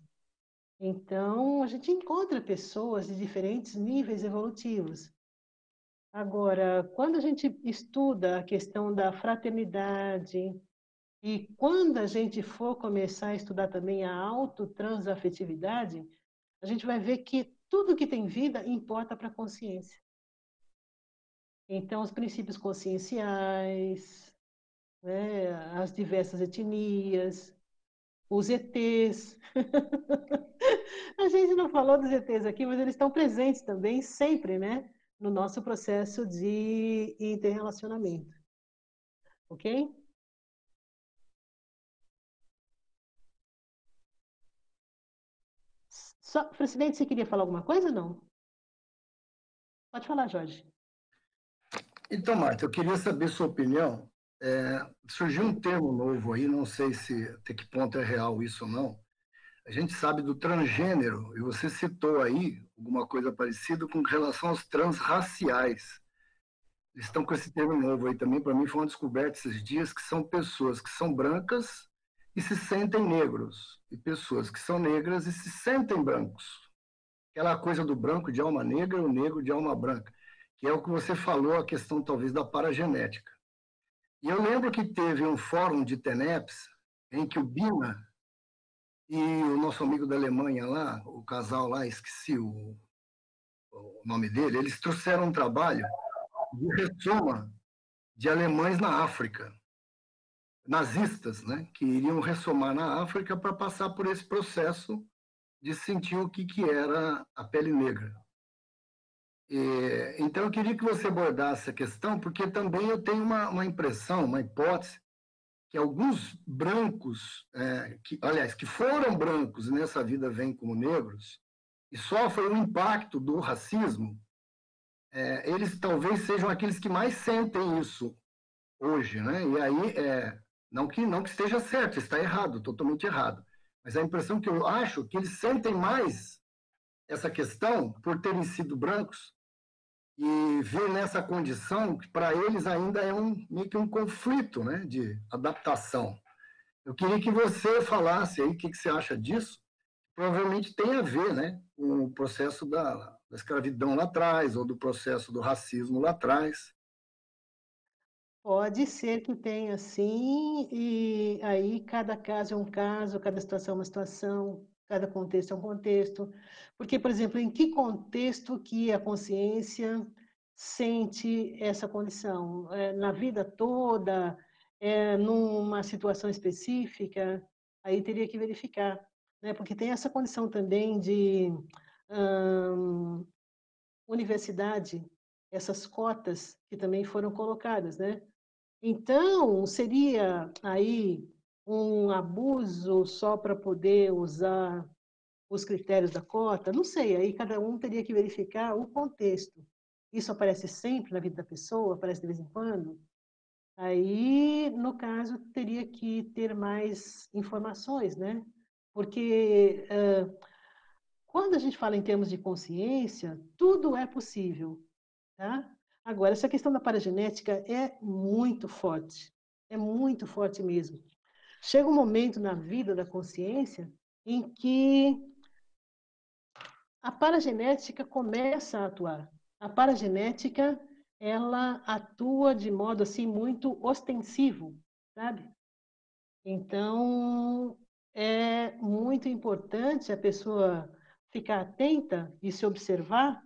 Então, a gente encontra pessoas de diferentes níveis evolutivos. Agora, quando a gente estuda a questão da fraternidade, e quando a gente for começar a estudar também a autotransafetividade, a gente vai ver que tudo que tem vida importa para a consciência. Então, os princípios conscienciais, né, as diversas etnias, os ETs. a gente não falou dos ETs aqui, mas eles estão presentes também, sempre, né, no nosso processo de interrelacionamento. Ok? Só, presidente, você queria falar alguma coisa ou não? Pode falar, Jorge. Então, Marta, eu queria saber sua opinião. É, surgiu um termo novo aí, não sei se até que ponto é real isso ou não. A gente sabe do transgênero, e você citou aí alguma coisa parecida com relação aos transraciais. Eles estão com esse termo novo aí também, para mim foi uma descoberta esses dias, que são pessoas que são brancas e se sentem negros, e pessoas que são negras e se sentem brancos. Aquela coisa do branco de alma negra e o negro de alma branca, que é o que você falou, a questão talvez da paragenética. E eu lembro que teve um fórum de TENEPS, em que o Bina e o nosso amigo da Alemanha lá, o casal lá, esqueci o, o nome dele, eles trouxeram um trabalho de ressoma de alemães na África nazistas, né, que iriam ressomar na África para passar por esse processo de sentir o que, que era a pele negra. E, então, eu queria que você abordasse a questão, porque também eu tenho uma, uma impressão, uma hipótese, que alguns brancos, é, que, aliás, que foram brancos nessa vida vêm como negros, e sofrem o impacto do racismo, é, eles talvez sejam aqueles que mais sentem isso hoje, né? E aí é, não que não que esteja certo, está errado, totalmente errado. mas a impressão que eu acho é que eles sentem mais essa questão por terem sido brancos e ver nessa condição que para eles ainda é um meio que um conflito, né, de adaptação. Eu queria que você falasse aí o que, que você acha disso. Provavelmente tem a ver, né, com o processo da, da escravidão lá atrás ou do processo do racismo lá atrás. Pode ser que tenha sim, e aí cada caso é um caso, cada situação é uma situação, cada contexto é um contexto. Porque, por exemplo, em que contexto que a consciência sente essa condição? É, na vida toda? É, numa situação específica? Aí teria que verificar, né? Porque tem essa condição também de hum, universidade, essas cotas que também foram colocadas, né? Então, seria aí um abuso só para poder usar os critérios da cota? Não sei, aí cada um teria que verificar o contexto. Isso aparece sempre na vida da pessoa, aparece de vez em quando? Aí, no caso, teria que ter mais informações, né? Porque quando a gente fala em termos de consciência, tudo é possível, tá? Agora, essa questão da paragenética é muito forte, é muito forte mesmo. Chega um momento na vida da consciência em que a paragenética começa a atuar. A paragenética, ela atua de modo assim muito ostensivo, sabe? Então, é muito importante a pessoa ficar atenta e se observar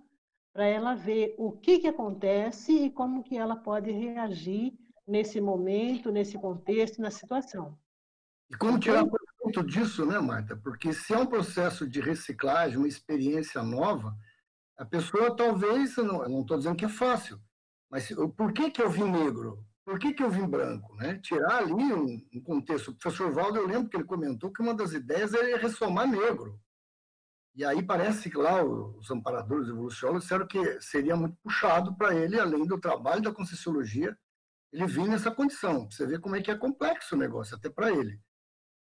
para ela ver o que, que acontece e como que ela pode reagir nesse momento, nesse contexto, na situação. E como tirar proveito disso, né, Marta? Porque se é um processo de reciclagem, uma experiência nova, a pessoa talvez, não estou dizendo que é fácil, mas por que, que eu vim negro? Por que, que eu vim branco? Né? Tirar ali um, um contexto. O professor Valdo, eu lembro que ele comentou que uma das ideias é ressomar negro. E aí parece que lá os amparadores evolucionistas disseram que seria muito puxado para ele, além do trabalho da Conscienciologia, ele vir nessa condição. Você vê como é que é complexo o negócio, até para ele.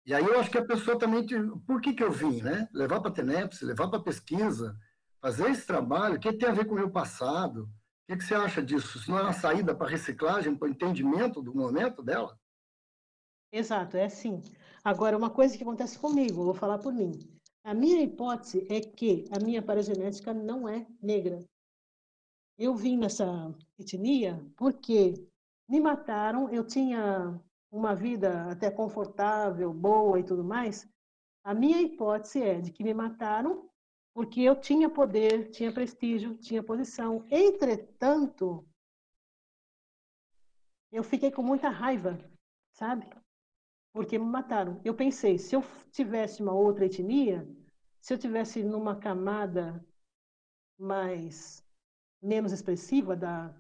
E aí eu acho que a pessoa também... Por que, que eu vim, né? Levar para a TENEPS, levar para a pesquisa, fazer esse trabalho, o que tem a ver com o meu passado? O que, que você acha disso? Isso não é uma saída para reciclagem, para o entendimento do momento dela? Exato, é assim. Agora, uma coisa que acontece comigo, vou falar por mim. A minha hipótese é que a minha paragenética não é negra. Eu vim nessa etnia porque me mataram, eu tinha uma vida até confortável, boa e tudo mais. A minha hipótese é de que me mataram porque eu tinha poder, tinha prestígio, tinha posição. Entretanto, eu fiquei com muita raiva, sabe? porque me mataram. Eu pensei, se eu tivesse uma outra etnia, se eu tivesse numa camada mais menos expressiva da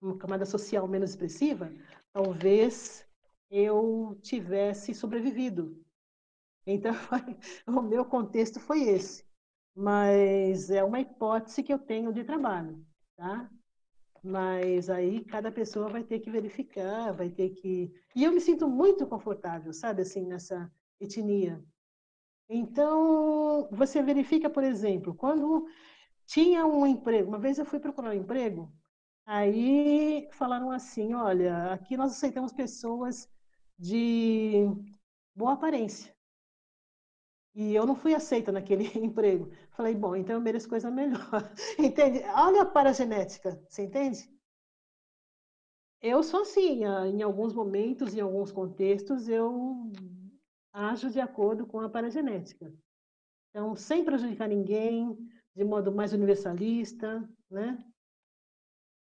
uma camada social menos expressiva, talvez eu tivesse sobrevivido. Então, o meu contexto foi esse. Mas é uma hipótese que eu tenho de trabalho, tá? Mas aí cada pessoa vai ter que verificar, vai ter que. E eu me sinto muito confortável, sabe, assim, nessa etnia. Então, você verifica, por exemplo, quando tinha um emprego, uma vez eu fui procurar um emprego, aí falaram assim: olha, aqui nós aceitamos pessoas de boa aparência. E eu não fui aceita naquele emprego. Falei, bom, então eu mereço coisa melhor. entende? Olha a paragenética, você entende? Eu sou assim, em alguns momentos, em alguns contextos, eu ajo de acordo com a paragenética. Então, sem prejudicar ninguém, de modo mais universalista, né?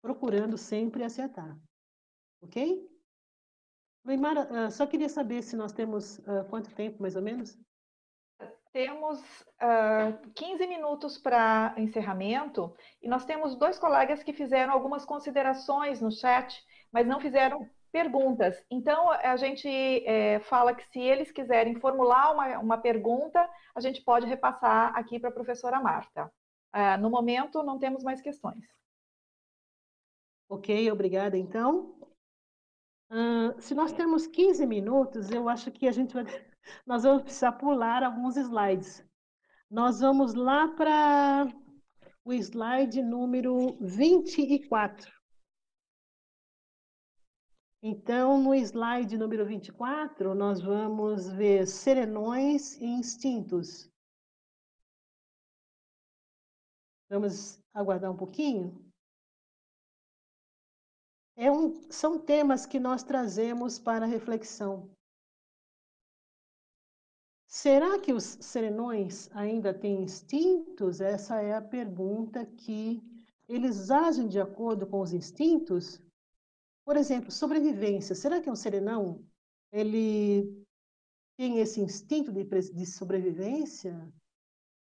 Procurando sempre acertar. Ok? Neymar, ah, só queria saber se nós temos uh, quanto tempo, mais ou menos? Temos uh, 15 minutos para encerramento e nós temos dois colegas que fizeram algumas considerações no chat, mas não fizeram perguntas. Então, a gente é, fala que se eles quiserem formular uma, uma pergunta, a gente pode repassar aqui para a professora Marta. Uh, no momento, não temos mais questões. Ok, obrigada. Então, uh, se nós temos 15 minutos, eu acho que a gente vai nós vamos precisar pular alguns slides. Nós vamos lá para o slide número 24. Então, no slide número 24, nós vamos ver serenões e instintos. Vamos aguardar um pouquinho? É um, são temas que nós trazemos para reflexão. Será que os serenões ainda têm instintos? Essa é a pergunta que eles agem de acordo com os instintos? Por exemplo, sobrevivência. Será que um serenão ele tem esse instinto de, de sobrevivência?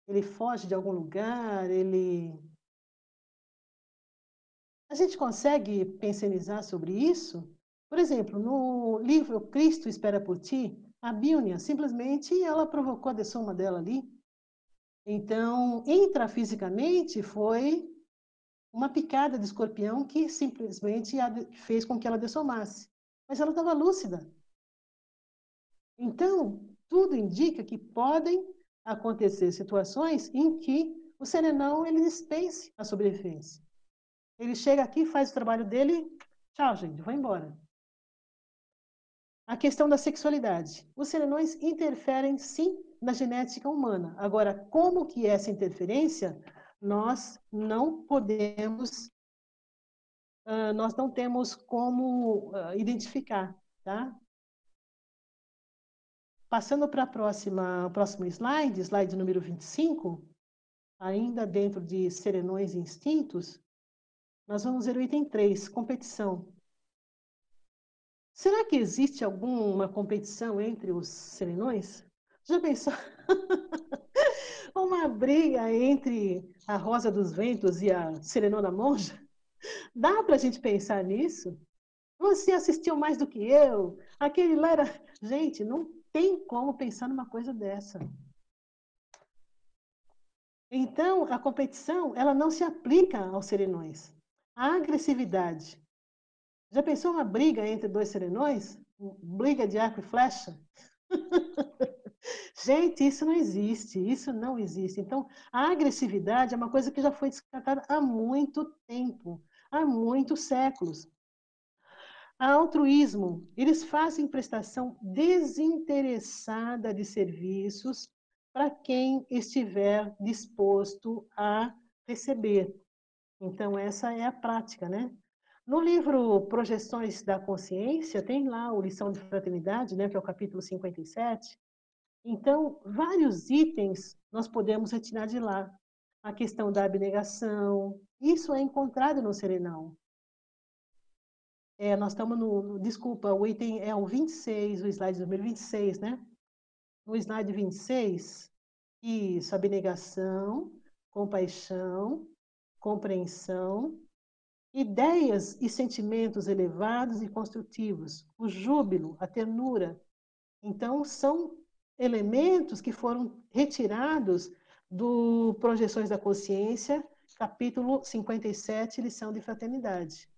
Ele foge de algum lugar? Ele a gente consegue pensionizar sobre isso? Por exemplo, no livro Cristo Espera por Ti, a Bíblia simplesmente ela provocou a dessoma dela ali. Então, intrafisicamente, foi uma picada de escorpião que simplesmente fez com que ela dessomasse. Mas ela estava lúcida. Então, tudo indica que podem acontecer situações em que o serenão ele dispense a sobrevivência. Ele chega aqui, faz o trabalho dele, tchau, gente, vai embora. A questão da sexualidade. Os serenões interferem, sim, na genética humana. Agora, como que é essa interferência nós não podemos, uh, nós não temos como uh, identificar, tá? Passando para a próxima, próximo slide, slide número 25, ainda dentro de serenões e instintos, nós vamos ver o item 3, competição. Será que existe alguma competição entre os serenões? Já pensou? uma briga entre a Rosa dos Ventos e a Serenona Monja? Dá para a gente pensar nisso? Você assistiu mais do que eu? Aquele lá era. Gente, não tem como pensar numa coisa dessa. Então, a competição, ela não se aplica aos serenões. A agressividade. Já pensou uma briga entre dois serenões? Briga de arco e flecha? Gente, isso não existe, isso não existe. Então, a agressividade é uma coisa que já foi descartada há muito tempo, há muitos séculos. A altruísmo, eles fazem prestação desinteressada de serviços para quem estiver disposto a receber. Então, essa é a prática, né? No livro Projeções da Consciência, tem lá o Lição de Fraternidade, né, que é o capítulo 57, então, vários itens nós podemos retirar de lá. A questão da abnegação, isso é encontrado no serenão. É, nós estamos no, no, desculpa, o item é o 26, o slide número 26, né? No slide 26, isso, abnegação, compaixão, compreensão, ideias e sentimentos elevados e construtivos, o júbilo, a ternura. Então, são elementos que foram retirados do Projeções da Consciência, capítulo 57, lição de fraternidade.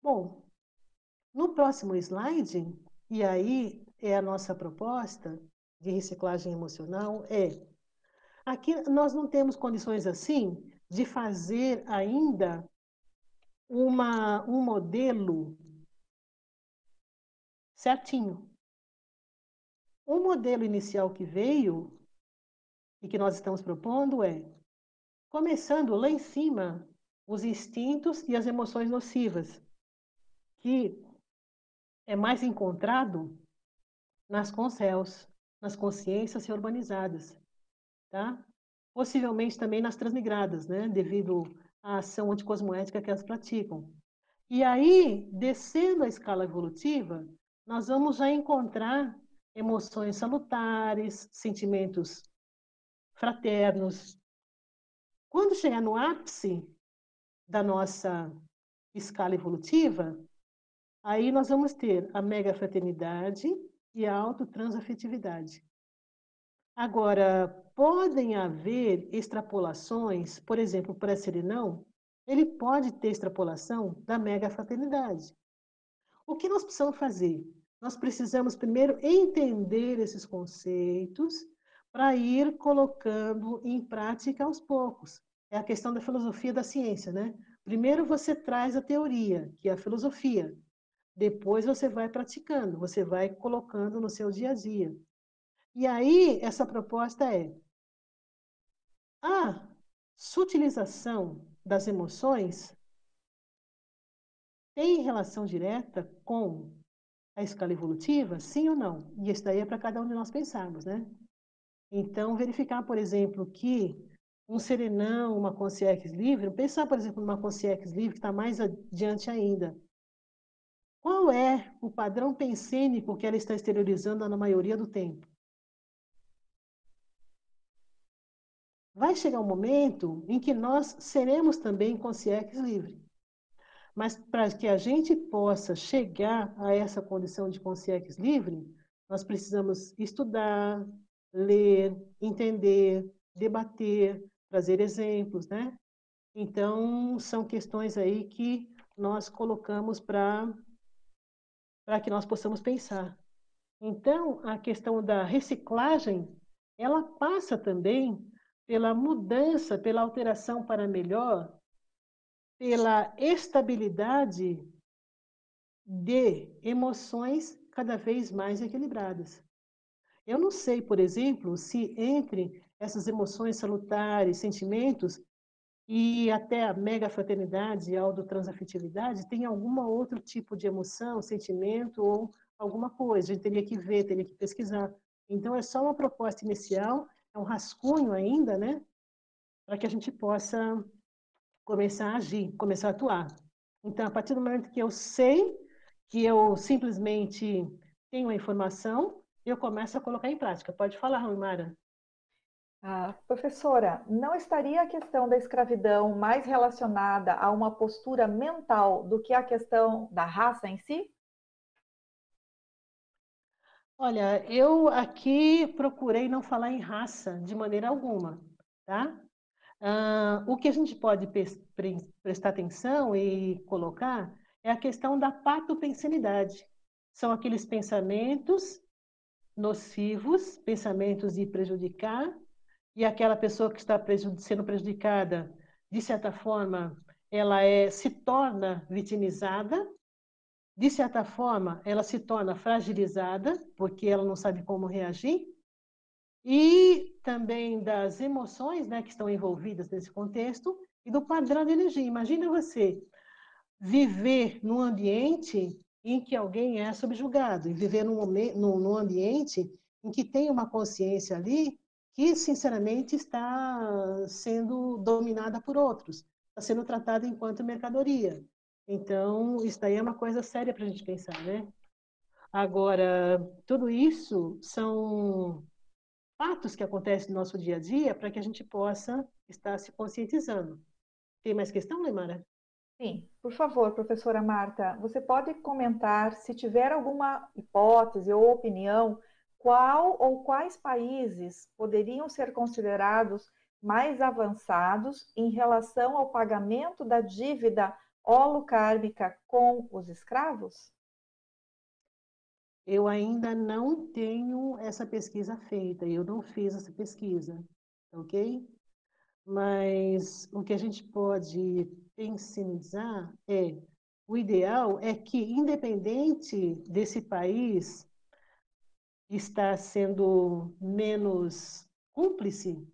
Bom, no próximo slide, e aí é a nossa proposta de reciclagem emocional, é aqui nós não temos condições assim de fazer ainda uma, um modelo certinho. O modelo inicial que veio e que nós estamos propondo é, começando lá em cima, os instintos e as emoções nocivas, que é mais encontrado nas consciências, nas consciências urbanizadas, tá? Possivelmente também nas transmigradas, né? Devido à ação anticosmoética que elas praticam. E aí, descendo a escala evolutiva, nós vamos já encontrar emoções salutares, sentimentos fraternos. Quando chegar no ápice da nossa escala evolutiva, aí nós vamos ter a mega fraternidade e a autotransafetividade. Agora, podem haver extrapolações, por exemplo, para Serenão, ele pode ter extrapolação da mega fraternidade. O que nós precisamos fazer? nós precisamos primeiro entender esses conceitos para ir colocando em prática aos poucos. É a questão da filosofia da ciência, né? Primeiro você traz a teoria, que é a filosofia. Depois você vai praticando, você vai colocando no seu dia a dia. E aí, essa proposta é a sutilização das emoções tem relação direta com a escala evolutiva? Sim ou não? E isso daí é para cada um de nós pensarmos, né? Então, verificar, por exemplo, que um serenão, uma consciência livre, pensar, por exemplo, numa consciência livre que está mais adiante ainda. Qual é o padrão pensênico que ela está exteriorizando na maioria do tempo? Vai chegar um momento em que nós seremos também consciência livre. Mas para que a gente possa chegar a essa condição de consciência livre, nós precisamos estudar, ler, entender, debater, trazer exemplos, né? Então, são questões aí que nós colocamos para para que nós possamos pensar. Então, a questão da reciclagem, ela passa também pela mudança, pela alteração para melhor, pela estabilidade de emoções cada vez mais equilibradas. Eu não sei, por exemplo, se entre essas emoções salutares, sentimentos e até a mega fraternidade e autotransafetividade tem alguma outro tipo de emoção, sentimento ou alguma coisa. A gente teria que ver, teria que pesquisar. Então é só uma proposta inicial, é um rascunho ainda, né? Para que a gente possa começar a agir, começar a atuar. Então, a partir do momento que eu sei, que eu simplesmente tenho a informação, eu começo a colocar em prática. Pode falar, Romara. Ah, professora, não estaria a questão da escravidão mais relacionada a uma postura mental do que a questão da raça em si? Olha, eu aqui procurei não falar em raça de maneira alguma, tá? O que a gente pode prestar atenção e colocar é a questão da patopensanidade. São aqueles pensamentos nocivos, pensamentos de prejudicar, e aquela pessoa que está sendo prejudicada, de certa forma, ela é, se torna vitimizada, de certa forma, ela se torna fragilizada, porque ela não sabe como reagir, e também das emoções né, que estão envolvidas nesse contexto, e do padrão de energia. Imagina você viver num ambiente em que alguém é subjugado, e viver num, num, num ambiente em que tem uma consciência ali que, sinceramente, está sendo dominada por outros, está sendo tratada enquanto mercadoria. Então, isso daí é uma coisa séria para a gente pensar, né? Agora, tudo isso são fatos que acontecem no nosso dia a dia para que a gente possa estar se conscientizando. Tem mais questão, Lemara? Sim, por favor, professora Marta, você pode comentar se tiver alguma hipótese ou opinião, qual ou quais países poderiam ser considerados mais avançados em relação ao pagamento da dívida holocármica com os escravos? Eu ainda não tenho essa pesquisa feita, eu não fiz essa pesquisa, ok? Mas o que a gente pode pensionizar é o ideal é que, independente desse país estar sendo menos cúmplice,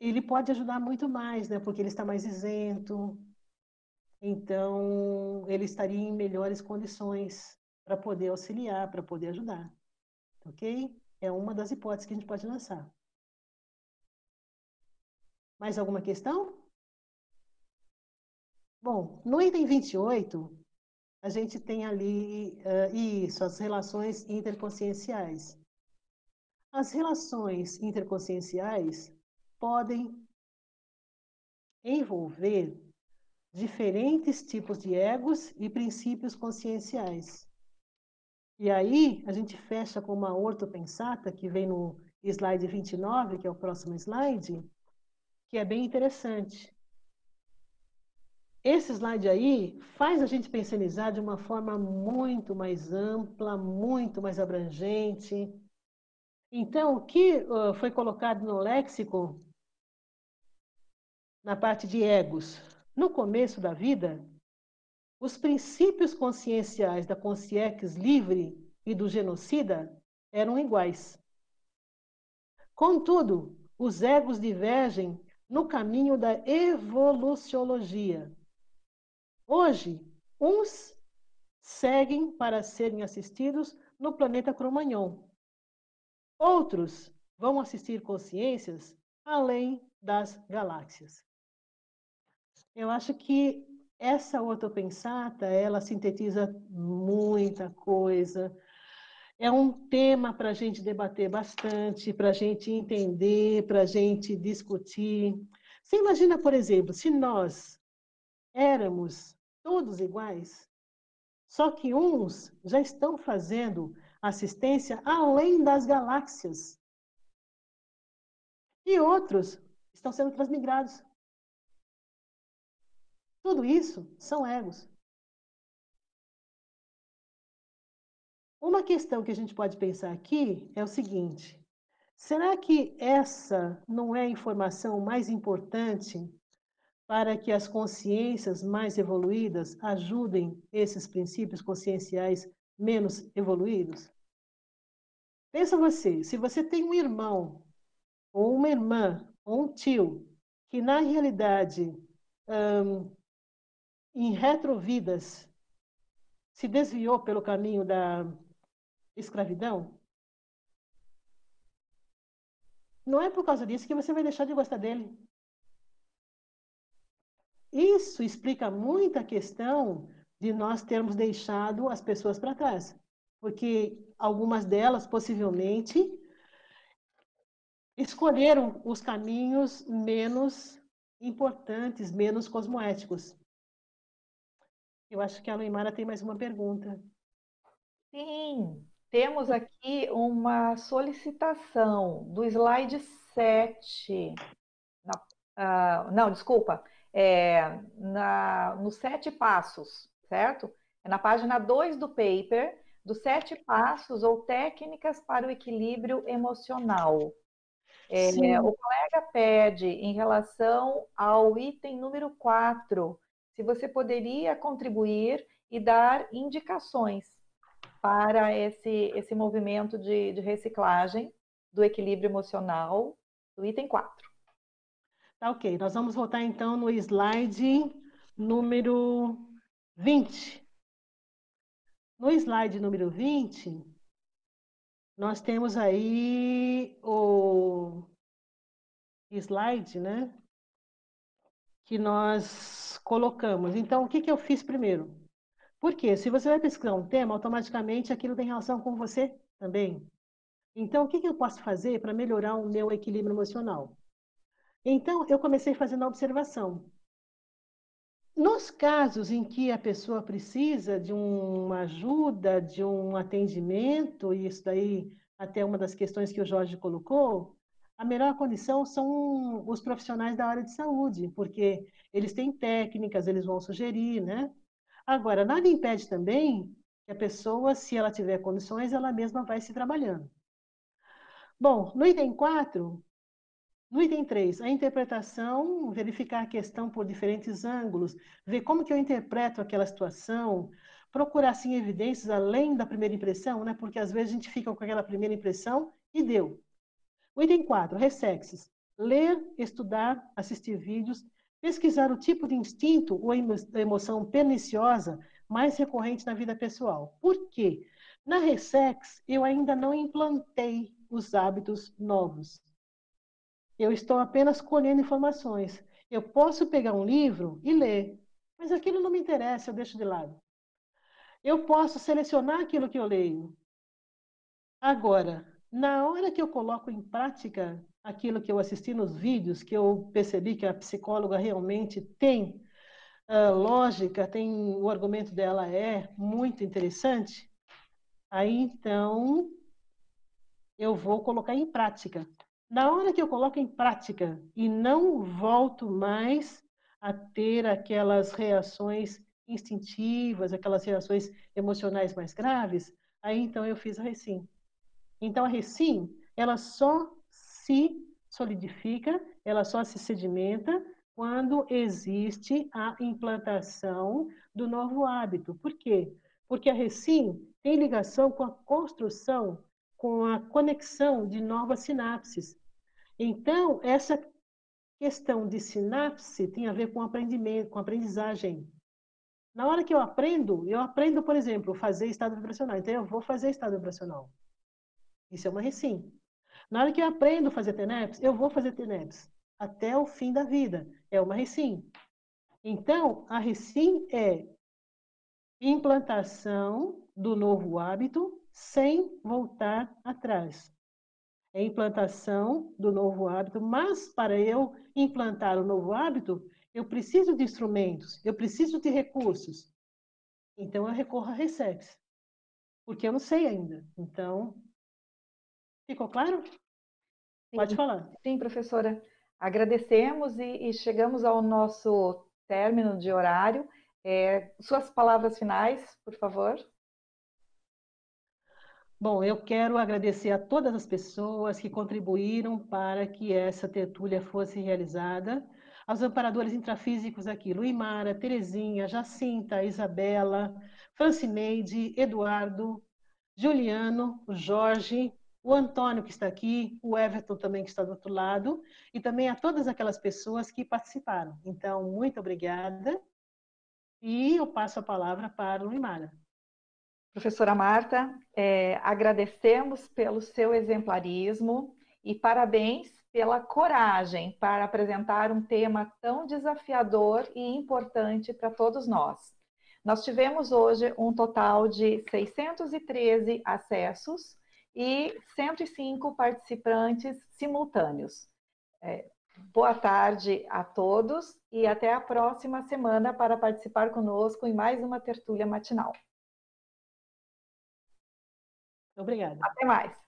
ele pode ajudar muito mais, né? Porque ele está mais isento, então ele estaria em melhores condições para poder auxiliar, para poder ajudar, ok? É uma das hipóteses que a gente pode lançar. Mais alguma questão? Bom, no item 28, a gente tem ali uh, isso, as relações interconscienciais. As relações interconscienciais podem envolver diferentes tipos de egos e princípios conscienciais. E aí, a gente fecha com uma ortopensata, que vem no slide 29, que é o próximo slide, que é bem interessante. esse slide aí faz a gente pensionizar de uma forma muito mais ampla, muito mais abrangente. Então, o que foi colocado no léxico, na parte de egos, no começo da vida, os princípios conscienciais da consciência livre e do genocida eram iguais. Contudo, os egos divergem no caminho da evoluciologia. Hoje, uns seguem para serem assistidos no planeta Cromagnon. Outros vão assistir consciências além das galáxias. Eu acho que essa ortopensata, ela sintetiza muita coisa. É um tema para a gente debater bastante, para a gente entender, para a gente discutir. Você imagina, por exemplo, se nós éramos todos iguais, só que uns já estão fazendo assistência além das galáxias. E outros estão sendo transmigrados. Tudo isso são egos. Uma questão que a gente pode pensar aqui é o seguinte: será que essa não é a informação mais importante para que as consciências mais evoluídas ajudem esses princípios conscienciais menos evoluídos? Pensa você, se você tem um irmão, ou uma irmã, ou um tio, que na realidade em retrovidas, se desviou pelo caminho da escravidão, não é por causa disso que você vai deixar de gostar dele. Isso explica muito a questão de nós termos deixado as pessoas para trás, porque algumas delas possivelmente escolheram os caminhos menos importantes, menos cosmoéticos. Eu acho que a Luimara tem mais uma pergunta. Sim, temos aqui uma solicitação do slide 7. Na, uh, não, desculpa. É, na, nos sete passos, certo? É na página 2 do paper, dos sete passos ou técnicas para o equilíbrio emocional. É, o colega pede em relação ao item número 4, se você poderia contribuir e dar indicações para esse, esse movimento de, de reciclagem do equilíbrio emocional do item 4. Tá ok, nós vamos voltar então no slide número 20. No slide número 20, nós temos aí o slide, né? Que nós colocamos. Então, o que, que eu fiz primeiro? Porque se você vai pesquisar um tema, automaticamente aquilo tem relação com você também. Então, o que, que eu posso fazer para melhorar o meu equilíbrio emocional? Então, eu comecei fazendo a observação. Nos casos em que a pessoa precisa de uma ajuda, de um atendimento, e isso daí até uma das questões que o Jorge colocou, a melhor condição são os profissionais da área de saúde, porque eles têm técnicas, eles vão sugerir, né? Agora, nada impede também que a pessoa, se ela tiver condições, ela mesma vai se trabalhando. Bom, no item 4, no item 3, a interpretação, verificar a questão por diferentes ângulos, ver como que eu interpreto aquela situação, procurar, sim, evidências além da primeira impressão, né? Porque às vezes a gente fica com aquela primeira impressão e deu. O item 4, ressexes. Ler, estudar, assistir vídeos, pesquisar o tipo de instinto ou emoção perniciosa mais recorrente na vida pessoal. Por quê? Na Ressex, eu ainda não implantei os hábitos novos. Eu estou apenas colhendo informações. Eu posso pegar um livro e ler, mas aquilo não me interessa, eu deixo de lado. Eu posso selecionar aquilo que eu leio. Agora, na hora que eu coloco em prática aquilo que eu assisti nos vídeos, que eu percebi que a psicóloga realmente tem uh, lógica, tem o argumento dela é muito interessante, aí então eu vou colocar em prática. Na hora que eu coloco em prática e não volto mais a ter aquelas reações instintivas, aquelas reações emocionais mais graves, aí então eu fiz a. Então a recim, ela só se solidifica, ela só se sedimenta quando existe a implantação do novo hábito. Por quê? Porque a recim tem ligação com a construção, com a conexão de novas sinapses. Então, essa questão de sinapse tem a ver com aprendimento, com aprendizagem. Na hora que eu aprendo, eu aprendo, por exemplo, fazer estado vibracional. Então, eu vou fazer estado vibracional. Isso é uma recim. Na hora que eu aprendo a fazer TENEPS, eu vou fazer TENEPS até o fim da vida. É uma recim. Então, a recim é implantação do novo hábito sem voltar atrás. É implantação do novo hábito, mas para eu implantar o novo hábito, eu preciso de instrumentos, eu preciso de recursos. Então eu recorro a Resex, porque eu não sei ainda. Então, ficou claro? Sim. Pode falar. Sim, professora. Agradecemos e, e chegamos ao nosso término de horário. É, suas palavras finais, por favor. Bom, eu quero agradecer a todas as pessoas que contribuíram para que essa tertúlia fosse realizada, aos amparadores intrafísicos aqui, Luimara, Terezinha, Jacinta, Isabela, Francineide, Eduardo, Juliano, Jorge, o Antônio que está aqui, o Everton também que está do outro lado, e também a todas aquelas pessoas que participaram. Então, muito obrigada. E eu passo a palavra para o Imara. Professora Marta, é, agradecemos pelo seu exemplarismo e parabéns pela coragem para apresentar um tema tão desafiador e importante para todos nós. Nós tivemos hoje um total de 613 acessos e 105 participantes simultâneos. É, boa tarde a todos e até a próxima semana para participar conosco em mais uma tertúlia matinal. Obrigada. Até mais.